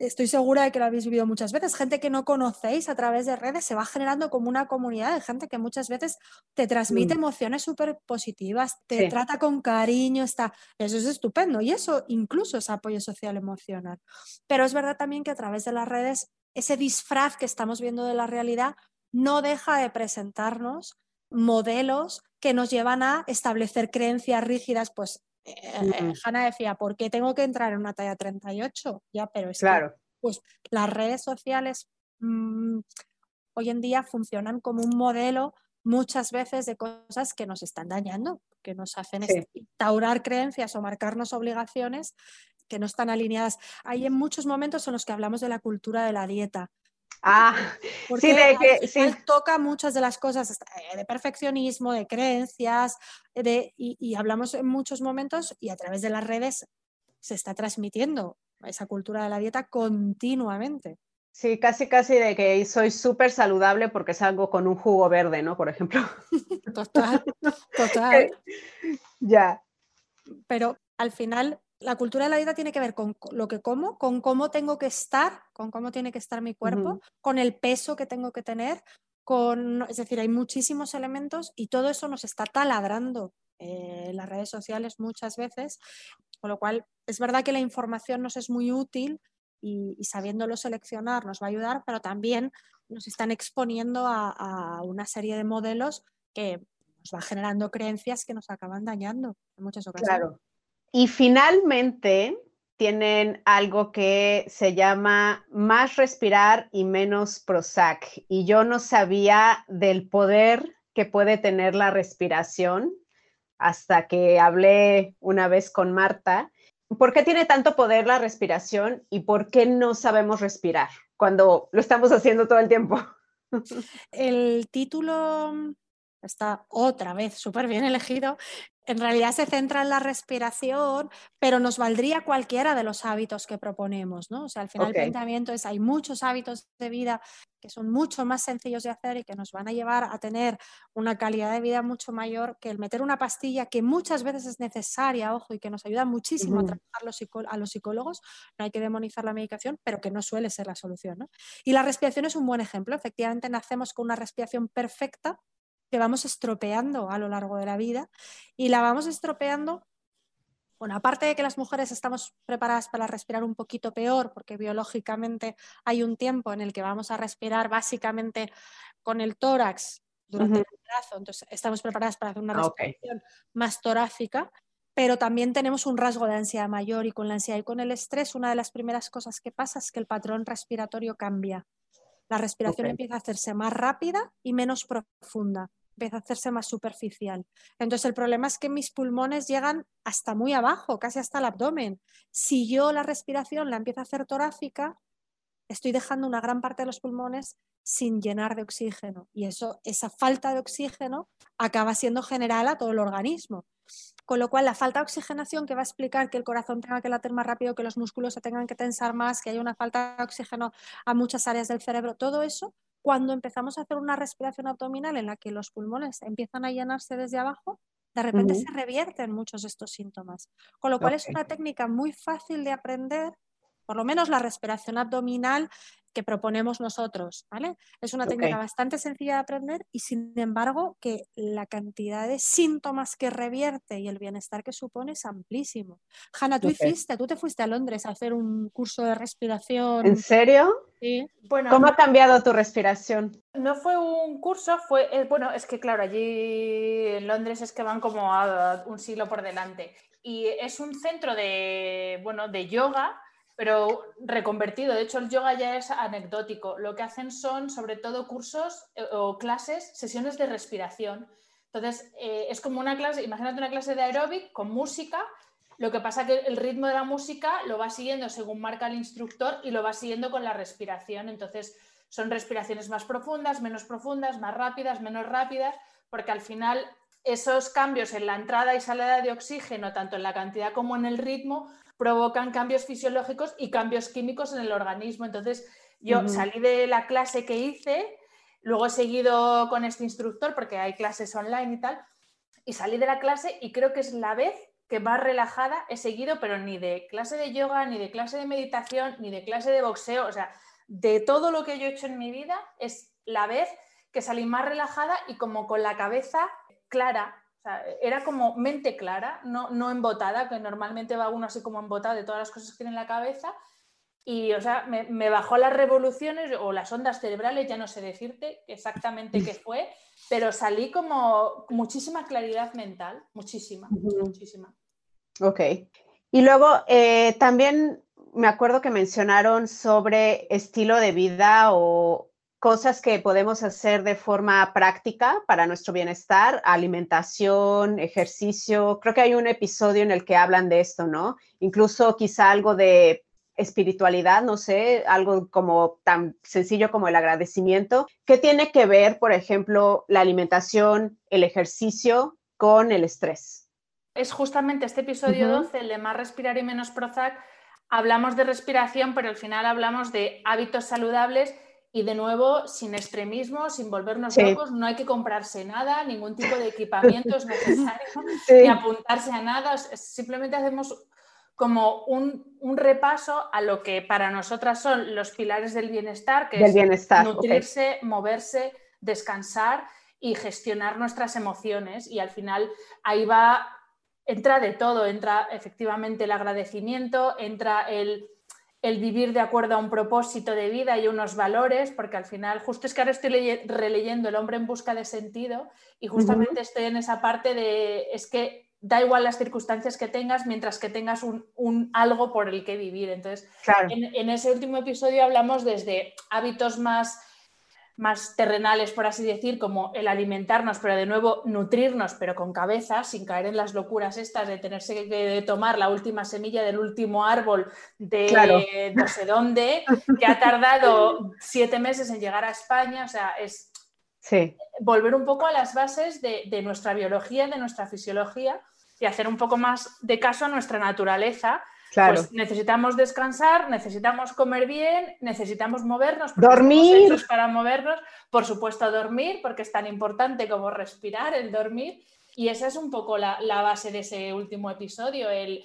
B: estoy segura de que lo habéis vivido muchas veces. Gente que no conocéis a través de redes se va generando como una comunidad de gente que muchas veces te transmite mm. emociones súper positivas, te trata con cariño, está... eso es estupendo y eso incluso es apoyo social emocional. Pero es verdad también que a través de las redes ese disfraz que estamos viendo de la realidad no deja de presentarnos modelos que nos llevan a establecer creencias rígidas, pues eh, Hanna decía, ¿por qué tengo que entrar en una talla 38? Ya, pero es
A: claro. que
B: pues, las redes sociales mm, hoy en día funcionan como un modelo muchas veces de cosas que nos están dañando, que nos hacen instaurar creencias o marcarnos obligaciones que no están alineadas. Hay en muchos momentos en los que hablamos de la cultura de la dieta.
A: Ah,
B: porque sí, de que sí. toca muchas de las cosas eh, de perfeccionismo, de creencias, de, y, hablamos en muchos momentos y a través de las redes se está transmitiendo esa cultura de la dieta continuamente.
A: Sí, casi, casi de que soy súper saludable porque salgo con un jugo verde, ¿no? Por ejemplo.
B: Total, total.
A: ya.
B: Pero al final la cultura de la dieta tiene que ver con lo que como, con cómo tengo que estar, con cómo tiene que estar mi cuerpo, con el peso que tengo que tener, con, es decir, hay muchísimos elementos y todo eso nos está taladrando eh, en las redes sociales muchas veces, con lo cual es verdad que la información nos es muy útil y, sabiéndolo seleccionar nos va a ayudar, pero también nos están exponiendo a, a una serie de modelos que nos va generando creencias que nos acaban dañando en muchas ocasiones.
A: Claro. Y finalmente tienen algo que se llama más respirar y menos Prozac. Y yo no sabía del poder que puede tener la respiración hasta que hablé una vez con Marta. ¿Por qué tiene tanto poder la respiración y por qué no sabemos respirar cuando lo estamos haciendo todo el tiempo?
B: El título está otra vez súper bien elegido, en realidad se centra en la respiración, pero nos valdría cualquiera de los hábitos que proponemos, ¿no? O sea, al final el planteamiento es, hay muchos hábitos de vida que son mucho más sencillos de hacer y que nos van a llevar a tener una calidad de vida mucho mayor que el meter una pastilla que muchas veces es necesaria, ojo, y que nos ayuda muchísimo a trabajar a los psicólogos, no hay que demonizar la medicación, pero que no suele ser la solución, ¿no? Y la respiración es un buen ejemplo, efectivamente nacemos con una respiración perfecta, que vamos estropeando a lo largo de la vida y la vamos estropeando bueno, aparte de que las mujeres estamos preparadas para respirar un poquito peor, porque biológicamente hay un tiempo en el que vamos a respirar básicamente con el tórax durante el brazo, entonces estamos preparadas para hacer una ah, respiración más torácica, pero también tenemos un rasgo de ansiedad mayor y con la ansiedad y con el estrés, una de las primeras cosas que pasa es que el patrón respiratorio cambia. La respiración empieza a hacerse más rápida y menos profunda empieza a hacerse más superficial. Entonces el problema es que mis pulmones llegan hasta muy abajo, casi hasta el abdomen. Si yo la respiración la empiezo a hacer torácica, estoy dejando una gran parte de los pulmones sin llenar de oxígeno y eso, esa falta de oxígeno acaba siendo general a todo el organismo. Con lo cual, la falta de oxigenación que va a explicar que el corazón tenga que latir más rápido, que los músculos se tengan que tensar más, que haya una falta de oxígeno a muchas áreas del cerebro, todo eso cuando empezamos a hacer una respiración abdominal en la que los pulmones empiezan a llenarse desde abajo, de repente se revierten muchos de estos síntomas. Con lo cual es una técnica muy fácil de aprender, por lo menos la respiración abdominal que proponemos nosotros, ¿vale? Es una técnica bastante sencilla de aprender y sin embargo que la cantidad de síntomas que revierte y el bienestar que supone es amplísimo. Hanna, tú hiciste, tú te fuiste a Londres a hacer un curso de respiración.
A: ¿En serio?
B: Sí.
A: Bueno, ¿Cómo ha cambiado tu respiración?
C: No fue un curso, fue, eh, bueno, es que claro, allí en Londres es que van como a un siglo por delante. Y es un centro de, bueno, de yoga pero reconvertido. De hecho, el yoga ya es anecdótico. Lo que hacen son, sobre todo, cursos eh, o clases, sesiones de respiración. Entonces, eh, es como una clase, imagínate una clase de aeróbic con música. Lo que pasa que el ritmo de la música lo va siguiendo según marca el instructor y lo va siguiendo con la respiración. Entonces, son respiraciones más profundas, menos profundas, más rápidas, menos rápidas, porque al final esos cambios en la entrada y salida de oxígeno, tanto en la cantidad como en el ritmo, provocan cambios fisiológicos y cambios químicos en el organismo. Entonces, yo salí de la clase que hice, luego he seguido con este instructor porque hay clases online y tal, y salí de la clase y creo que es la vez que más relajada he seguido, pero ni de clase de yoga, ni de clase de meditación, ni de clase de boxeo, o sea, de todo lo que yo he hecho en mi vida, es la vez que salí más relajada y como con la cabeza clara, era como mente clara, no, no embotada, que normalmente va uno así como embotado de todas las cosas que tiene en la cabeza. Y, o sea, me, bajó las revoluciones o las ondas cerebrales, ya no sé decirte exactamente qué fue, pero salí como muchísima claridad mental, muchísima, muchísima.
A: Ok. Y luego eh, también me acuerdo que mencionaron sobre estilo de vida o cosas que podemos hacer de forma práctica para nuestro bienestar, alimentación, ejercicio. Creo que hay un episodio en el que hablan de esto, ¿no? Incluso quizá algo de espiritualidad, no sé, algo como tan sencillo como el agradecimiento. ¿Qué tiene que ver, por ejemplo, la alimentación, el ejercicio con el estrés?
C: Es justamente este episodio 12, el de más respirar y menos Prozac. Hablamos de respiración, pero al final hablamos de hábitos saludables y de nuevo, sin extremismo, sin volvernos locos, no hay que comprarse nada, ningún tipo de equipamiento es necesario, ni apuntarse a nada. Simplemente hacemos como un, repaso a lo que para nosotras son los pilares del bienestar, que es nutrirse, moverse, descansar y gestionar nuestras emociones. Y al final ahí va, entra de todo, entra efectivamente el agradecimiento, entra el el vivir de acuerdo a un propósito de vida y unos valores, porque al final, justo es que ahora estoy releyendo El hombre en busca de sentido y justamente estoy en esa parte de, es que da igual las circunstancias que tengas mientras que tengas un, algo por el que vivir. Entonces, en, ese último episodio hablamos desde hábitos más más terrenales, por así decir, como el alimentarnos, pero de nuevo nutrirnos, pero con cabeza, sin caer en las locuras estas de tenerse que tomar la última semilla del último árbol de no sé dónde, que ha tardado siete meses en llegar a España, o sea, es volver un poco a las bases de, de nuestra biología, de nuestra fisiología y hacer un poco más de caso a nuestra naturaleza pues necesitamos descansar, necesitamos comer bien, necesitamos movernos.
A: Dormir.
C: Para movernos, por supuesto, dormir, porque es tan importante como respirar, el dormir. Y esa es un poco la, base de ese último episodio, el,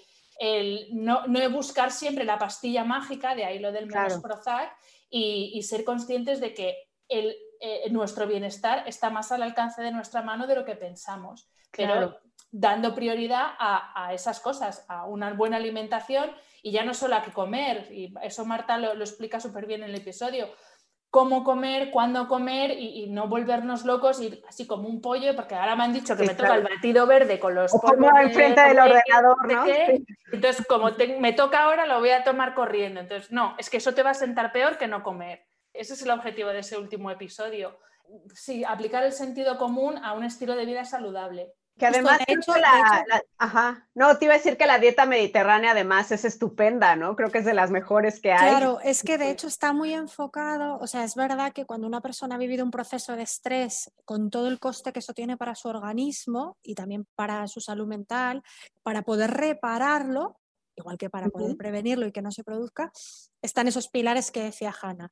C: no, buscar siempre la pastilla mágica, de ahí lo del menos Prozac, y, ser conscientes de que el eh, nuestro bienestar está más al alcance de nuestra mano de lo que pensamos. Pero dando prioridad a, esas cosas, a una buena alimentación y ya no solo a qué comer, y eso Marta lo, lo explica súper bien en el episodio, cómo comer, cuándo comer y, no volvernos locos y así como un pollo, porque ahora me han dicho que me toca el batido verde con los...
A: O como enfrente del ordenador, ¿no?
C: Entonces, como me toca ahora, lo voy a tomar corriendo. Entonces, no, es que eso te va a sentar peor que no comer. Ese es el objetivo de ese último episodio. Sí, aplicar el sentido común a un estilo de vida saludable.
A: Que además, ajá, no, te iba a decir que la dieta mediterránea además es estupenda, ¿no? Creo que es de las mejores que hay.
B: Claro, es que de hecho está muy enfocado, o sea, es verdad que cuando una persona ha vivido un proceso de estrés con todo el coste que eso tiene para su organismo y también para su salud mental, para poder repararlo, igual que para poder prevenirlo y que no se produzca, están esos pilares que decía Hanna.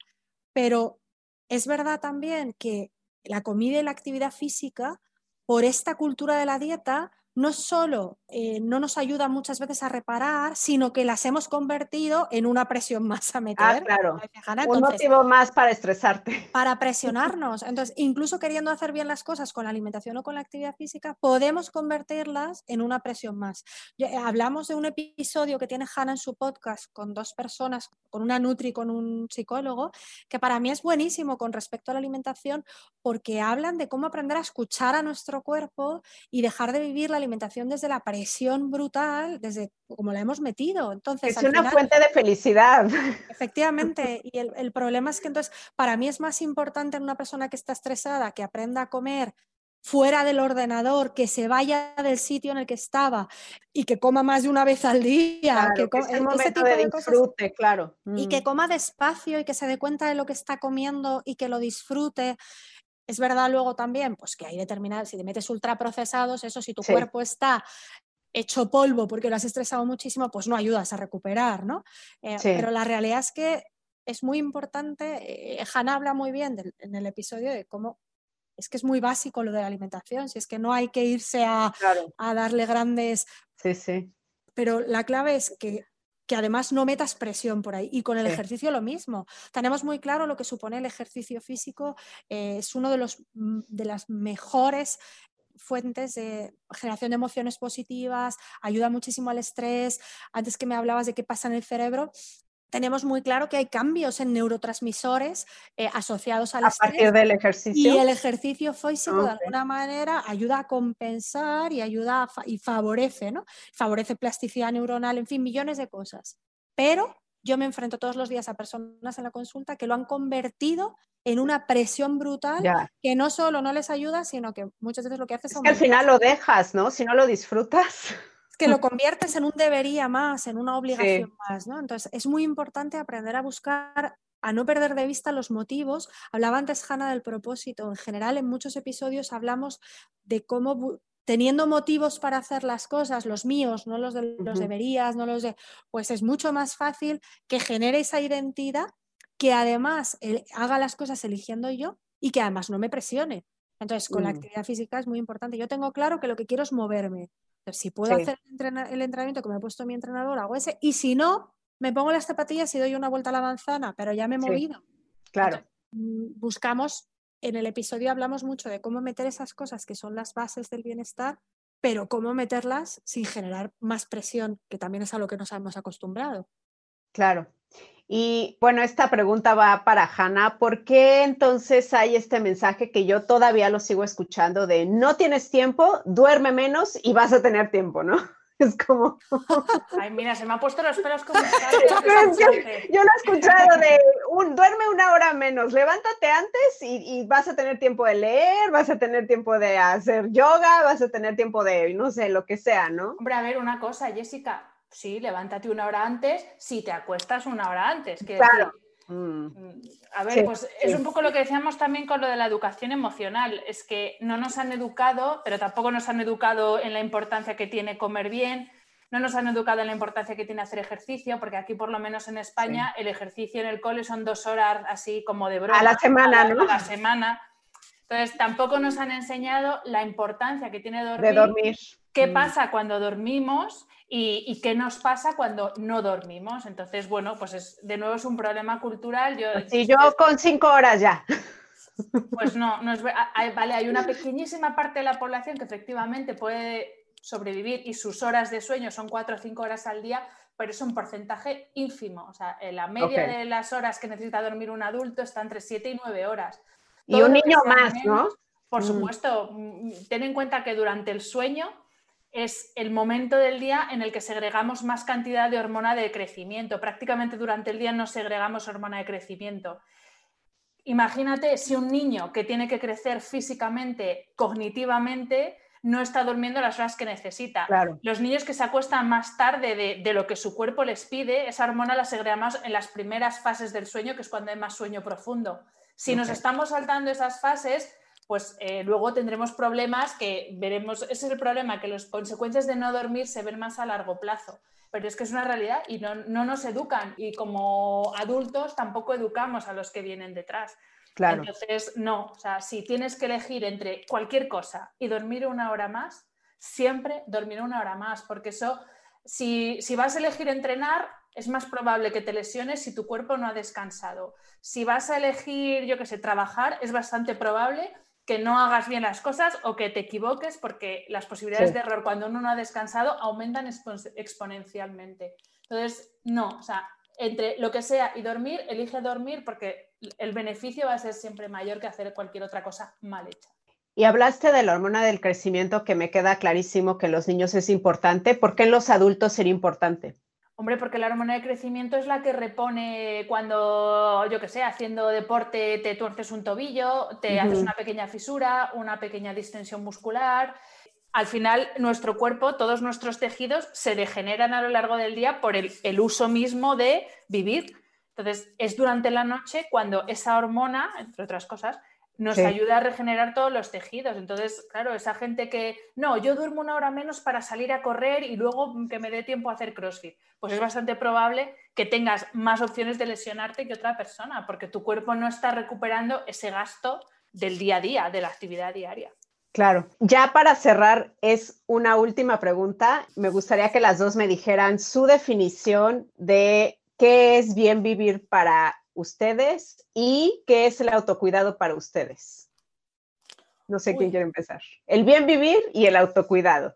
B: Pero es verdad también que la comida y la actividad física por esta cultura de la dieta no solo eh, no nos ayuda muchas veces a reparar, sino que las hemos convertido en una presión más a meter.
A: Ah, claro. Un motivo más para estresarte.
B: Para presionarnos. Entonces, incluso queriendo hacer bien las cosas con la alimentación o con la actividad física, podemos convertirlas en una presión más. Eh, hablamos de un episodio que tiene Hanna en su podcast con dos personas, con una Nutri y con un psicólogo, que para mí es buenísimo con respecto a la alimentación, porque hablan de cómo aprender a escuchar a nuestro cuerpo y dejar de vivir la alimentación desde la presión brutal, desde como la hemos metido. Entonces,
A: es una fuente de felicidad.
B: Efectivamente, y el, el problema es que entonces, para mí es más importante en una persona que está estresada que aprenda a comer fuera del ordenador, que se vaya del sitio en el que estaba y que coma más de una vez al día, que,
A: que ese, ese tipo de, disfrute, claro.
B: Y que mm. coma despacio y que se dé cuenta de lo que está comiendo y que lo disfrute. Es verdad luego también, pues que hay determinadas, si te metes ultraprocesados, eso si tu cuerpo está hecho polvo porque lo has estresado muchísimo, pues no ayudas a recuperar, ¿no? Eh, pero la realidad es que es muy importante, eh, Hanna habla muy bien en el episodio de cómo es que es muy básico lo de la alimentación, si es que no hay que irse a, a darle grandes...
A: Sí, sí.
B: Pero la clave es que que además no metas presión por ahí. Y con el ejercicio lo mismo. Tenemos muy claro lo que supone el ejercicio físico. Eh, es uno de, los, mm, de las mejores fuentes de generación de emociones positivas, ayuda muchísimo al estrés. Antes que me hablabas de qué pasa en el cerebro, tenemos muy claro que hay cambios en neurotransmisores eh, asociados al
A: a partir del ejercicio.
B: Y el ejercicio físico de alguna manera ayuda a compensar y ayuda y favorece, ¿no? Favorece plasticidad neuronal, en fin, millones de cosas. Pero yo me enfrento todos los días a personas en la consulta que lo han convertido en una presión brutal que no solo no les ayuda, sino que muchas veces lo que haces
A: es que al final lo dejas, ¿no? Si no lo disfrutas
B: que lo conviertes en un debería más, en una obligación más, ¿no? Entonces, es muy importante aprender a buscar, a no perder de vista los motivos. Hablaba antes Hanna del propósito. En general, en muchos episodios hablamos de cómo teniendo motivos para hacer las cosas, los míos, no los de los deberías, no los de, pues es mucho más fácil que genere esa identidad, que además haga las cosas eligiendo yo y que además no me presione. Entonces, con la mm. actividad física es muy importante. Yo tengo claro que lo que quiero es moverme. Si puedo hacer el, entrenamiento que me ha puesto mi entrenador, hago ese. Y si no, me pongo las zapatillas y doy una vuelta a la manzana, pero ya me he movido.
A: claro.
B: Mm, buscamos, en el episodio hablamos mucho de cómo meter esas cosas que son las bases del bienestar, pero cómo meterlas sin generar más presión, que también es a lo que nos hemos acostumbrado.
A: Claro. Y bueno, esta pregunta va para Hanna. ¿Por qué entonces hay este mensaje que yo todavía lo sigo escuchando de no tienes tiempo, duerme menos y vas a tener tiempo, ¿no? Es como...
C: Ay, mira, se me han puesto los pelos como...
A: yo, yo lo he escuchado de un, duerme una hora menos, levántate antes y, y, vas a tener tiempo de leer, vas a tener tiempo de hacer yoga, vas a tener tiempo de, no sé, lo que sea, ¿no?
C: Hombre, a ver, una cosa, Jessica, sí, levántate una hora antes si te acuestas una hora antes.
A: Claro.
C: Mm. Mm, a ver, pues es un poco lo que decíamos también con lo de la educación emocional, es que no nos han educado, pero tampoco nos han educado en la importancia que tiene comer bien, no nos han educado en la importancia que tiene hacer ejercicio, porque aquí por lo menos en España el ejercicio en el cole son dos horas así como de broma.
A: A la semana, ¿no?
C: A la semana. Entonces tampoco nos han enseñado la importancia que tiene dormir.
A: De dormir.
C: ¿Qué pasa cuando dormimos? y, qué nos pasa cuando no dormimos. Entonces, bueno, pues es, de nuevo es un problema cultural. Yo,
A: sí, yo con cinco horas ya.
C: Pues no, no es vale, hay una pequeñísima parte de la población que efectivamente puede sobrevivir y sus horas de sueño son cuatro o cinco horas al día, pero es un porcentaje ínfimo. O sea, la media de las horas que necesita dormir un adulto está entre siete y nueve horas.
A: y un niño más, ¿no?
C: Por mm. supuesto, mm, ten en cuenta que durante el sueño es el momento del día en el que segregamos más cantidad de hormona de crecimiento. Prácticamente durante el día no segregamos hormona de crecimiento. Imagínate si un niño que tiene que crecer físicamente, cognitivamente, no está durmiendo las horas que necesita. Los niños que se acuestan más tarde de, lo que su cuerpo les pide, esa hormona la segregamos en las primeras fases del sueño, que es cuando hay más sueño profundo. Si nos estamos saltando esas fases, pues eh, luego tendremos problemas que veremos, ese es el problema, que las consecuencias de no dormir se ven más a largo plazo. Pero es que es una realidad y no, nos educan y como adultos tampoco educamos a los que vienen detrás. Claro. Entonces, no, o sea, si tienes que elegir entre cualquier cosa y dormir una hora más, siempre dormir una hora más, porque eso, si, si vas a elegir entrenar, es más probable que te lesiones si tu cuerpo no ha descansado. Si vas a elegir, yo qué sé, trabajar, es bastante probable que no hagas bien las cosas o que te equivoques porque las posibilidades de error cuando uno no ha descansado aumentan exponencialmente. Entonces, no, o sea, entre lo que sea y dormir, elige dormir porque el beneficio va a ser siempre mayor que hacer cualquier otra cosa mal hecha.
A: Y hablaste de la hormona del crecimiento que me queda clarísimo que en los niños es importante. ¿Por qué en los adultos sería importante?
C: Hombre, porque la hormona de crecimiento es la que repone cuando, yo qué sé, haciendo deporte te tuerces un tobillo, te haces una pequeña fisura, una pequeña distensión muscular. Al final, nuestro cuerpo, todos nuestros tejidos se degeneran a lo largo del día por el, el uso mismo de vivir. Entonces, es durante la noche cuando esa hormona, entre otras cosas, nos ayuda a regenerar todos los tejidos. Entonces, claro, esa gente que, no, yo duermo una hora menos para salir a correr y luego que me dé tiempo a hacer CrossFit, pues es bastante probable que tengas más opciones de lesionarte que otra persona, porque tu cuerpo no está recuperando ese gasto del día a día, de la actividad diaria.
A: Claro, ya para cerrar, es una última pregunta. Me gustaría que las dos me dijeran su definición de qué es bien vivir para ustedes y qué es el autocuidado para ustedes. No sé quién quiere empezar. El bien vivir y el autocuidado.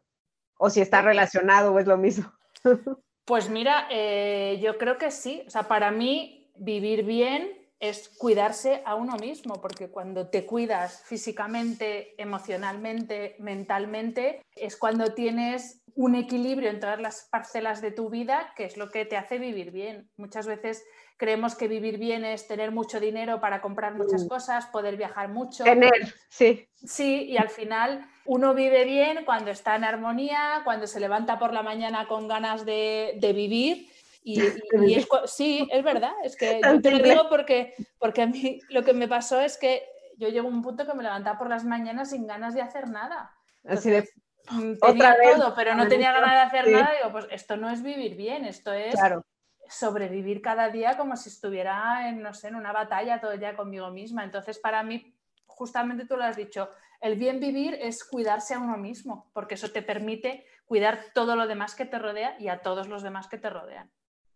A: O si está relacionado o es lo mismo.
C: Pues mira, eh, yo creo que sí. O sea, para mí vivir bien es cuidarse a uno mismo, porque cuando te cuidas físicamente, emocionalmente, mentalmente, es cuando tienes un equilibrio en todas las parcelas de tu vida, que es lo que te hace vivir bien. Muchas veces creemos que vivir bien es tener mucho dinero para comprar muchas mm. cosas, poder viajar mucho.
A: Tener, sí.
C: Sí, y al final uno vive bien cuando está en armonía, cuando se levanta por la mañana con ganas de, vivir. Y, sí, es verdad, es que yo te lo digo porque, porque a mí lo que me pasó es que yo llego a un punto que me levantaba por las mañanas sin ganas de hacer nada.
A: Así de
C: mm, tenía todo, pero no tenía ganas de hacer nada. Digo, pues esto no es vivir bien, esto es claro sobrevivir cada día como si estuviera en, no sé, en una batalla todo el día conmigo misma. Entonces, para mí, justamente tú lo has dicho, el bien vivir es cuidarse a uno mismo, porque eso te permite cuidar todo lo demás que te rodea y a todos los demás que te rodean.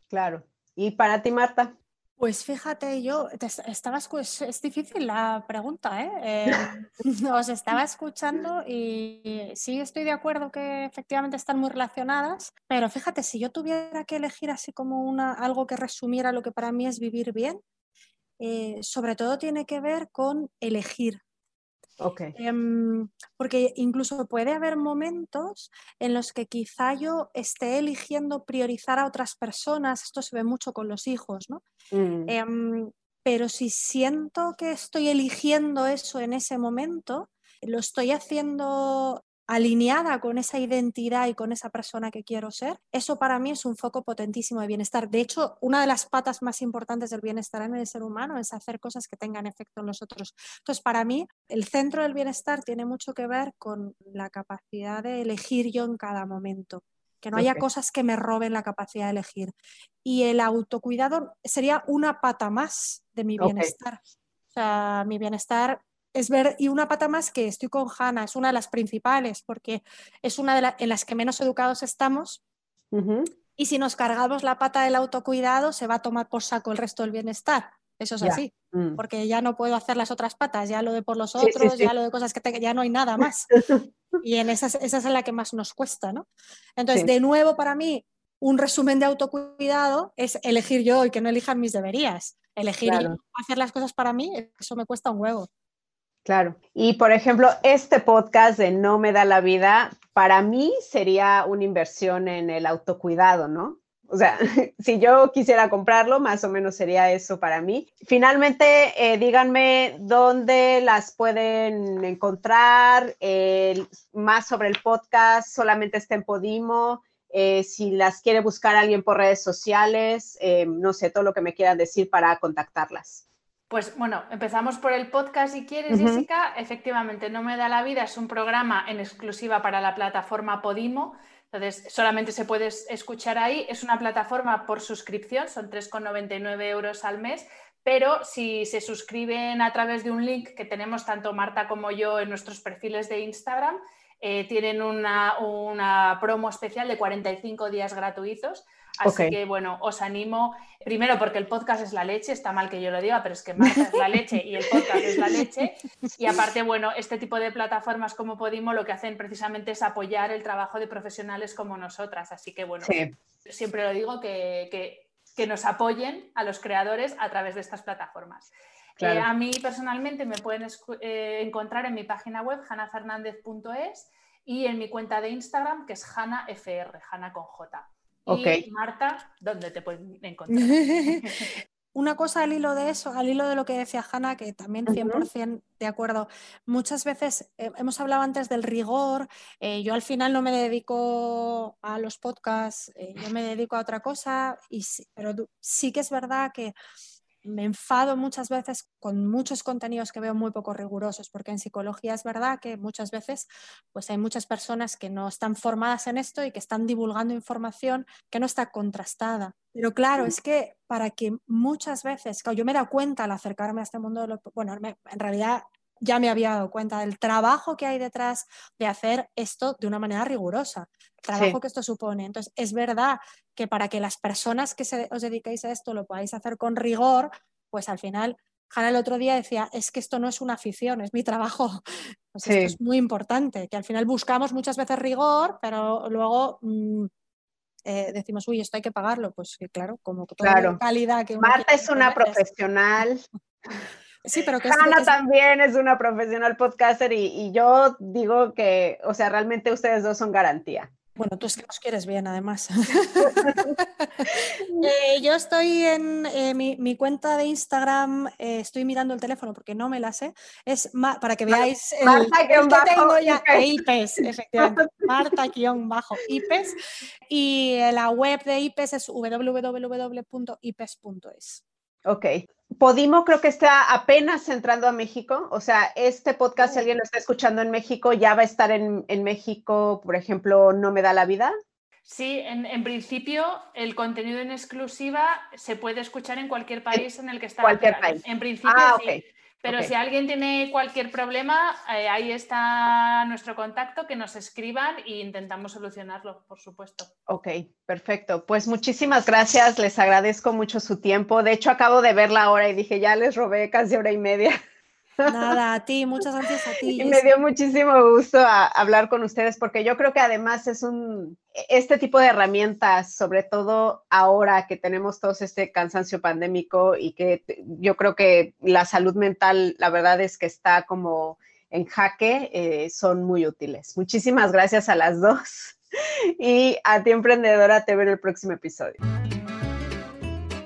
A: Claro. ¿Y para ti, Marta?
B: Pues fíjate, yo estaba, es difícil la pregunta, ¿eh? eh os estaba escuchando y sí estoy de acuerdo que efectivamente están muy relacionadas, pero fíjate, si yo tuviera que elegir así como una, algo que resumiera lo que para mí es vivir bien, eh, sobre todo tiene que ver con elegir, Em, porque incluso puede haber momentos en los que quizá yo esté eligiendo priorizar a otras personas, esto se ve mucho con los hijos, ¿no? Mm. Em, pero si siento que estoy eligiendo eso en ese momento, lo estoy haciendo alineada con esa identidad y con esa persona que quiero ser, eso para mí es un foco potentísimo de bienestar. De hecho, una de las patas más importantes del bienestar en el ser humano es hacer cosas que tengan efecto en los otros. Entonces, para mí, el centro del bienestar tiene mucho que ver con la capacidad de elegir yo en cada momento que no haya cosas que me roben la capacidad de elegir. Y el autocuidado sería una pata más de mi bienestar. O sea, mi bienestar es ver, y una pata más que estoy con Hanna, es una de las principales, porque es una de las en las que menos educados estamos. Y si nos cargamos la pata del autocuidado, se va a tomar por saco el resto del bienestar. eso es así, mm. porque ya no puedo hacer las otras patas, ya lo de por los otros, ya lo de cosas que ya no hay nada más. y en esa, esa es la que más nos cuesta, ¿no? Entonces, de nuevo, para mí, un resumen de autocuidado es elegir yo y que no elijan mis deberías. Elegir hacer las cosas para mí, eso me cuesta un huevo.
A: Claro. Y por ejemplo, este podcast de No me da la vida, para mí sería una inversión en el autocuidado, ¿no? O sea, si yo quisiera comprarlo, más o menos sería eso para mí. Finalmente, eh, díganme dónde las pueden encontrar, más sobre el podcast, solamente está en Podimo. Eh, si las quiere buscar alguien por redes sociales, eh, no sé, todo lo que me quieran decir para contactarlas.
C: Pues bueno, empezamos por el podcast si quieres, Jessica. Efectivamente, No me da la vida es un programa en exclusiva para la plataforma Podimo. Entonces, solamente se puede escuchar ahí. Es una plataforma por suscripción, son 3,99 euros al mes. Pero si se suscriben a través de un link que tenemos tanto Marta como yo en nuestros perfiles de Instagram, eh, tienen una, promo especial de 45 días gratuitos. Así que bueno, os animo, primero porque el podcast es la leche, está mal que yo lo diga, pero es que Marta es la leche y el podcast es la leche. Y aparte, bueno, este tipo de plataformas como Podimo lo que hacen precisamente es apoyar el trabajo de profesionales como nosotras. Así que bueno, siempre lo digo que, nos apoyen a los creadores a través de estas plataformas. Eh, a mí personalmente me pueden eh, encontrar en mi página web, hanafernandez.es, y en mi cuenta de Instagram, que es hanafr, Hanna con J. Y Marta, ¿dónde te pueden encontrar?
B: Una cosa al hilo de eso, al hilo de lo que decía Hanna, que también 100% de acuerdo. Muchas veces eh, hemos hablado antes del rigor. yo al final no me dedico a los podcasts, yo me dedico a otra cosa, y pero sí que es verdad que me enfado muchas veces con muchos contenidos que veo muy poco rigurosos, porque en psicología es verdad que muchas veces pues hay muchas personas que no están formadas en esto y que están divulgando información que no está contrastada. Pero claro, es que para que muchas veces, yo me he dado cuenta al acercarme a este mundo, de bueno, en realidad ya me había dado cuenta del trabajo que hay detrás de hacer esto de una manera rigurosa, el trabajo que esto supone. Entonces, es verdad que para que las personas que os dediquéis a esto lo podáis hacer con rigor, pues al final, Hanna el otro día decía, es que esto no es una afición, es mi trabajo. Pues esto es muy importante, que al final buscamos muchas veces rigor, pero luego... Mm, eh, decimos, uy, esto hay que pagarlo, pues claro, como toda
A: claro. calidad que Marta es una profesional.
B: Sí, pero que
A: Hanna también es una profesional podcaster y, yo digo que, o sea, realmente ustedes dos son garantía.
B: Bueno, tú es que nos quieres bien, además. Eh, yo estoy en eh, mi, cuenta de Instagram, eh, estoy mirando el teléfono porque no me la sé. Es para que veáis el, Marta que tengo ya IPES, efectivamente. Marta-IPES. Y la web de IPES es www.ipes.es.
A: Ok. Podimo creo que está apenas entrando a México. O sea, este podcast, si alguien lo está escuchando en México, ya va a estar en, México, por ejemplo, No me da la vida.
C: Sí, en, principio el contenido en exclusiva se puede escuchar en cualquier país en, el que está.
A: Cualquier país.
C: En principio ah, sí. Pero si alguien tiene cualquier problema, eh, ahí está nuestro contacto, que nos escriban e intentamos solucionarlo, por supuesto.
A: Ok, perfecto. Pues muchísimas gracias, les agradezco mucho su tiempo. De hecho, acabo de ver la hora y dije, ya les robé casi hora y media.
B: Nada, a ti, muchas gracias a ti.
A: Y me dio muchísimo gusto hablar con ustedes porque yo creo que además es un, este tipo de herramientas, sobre todo ahora que tenemos todos este cansancio pandémico y que yo creo que la salud mental, la verdad es que está como en jaque, eh, son muy útiles. Muchísimas gracias a las dos y a ti emprendedora te veo en el próximo episodio.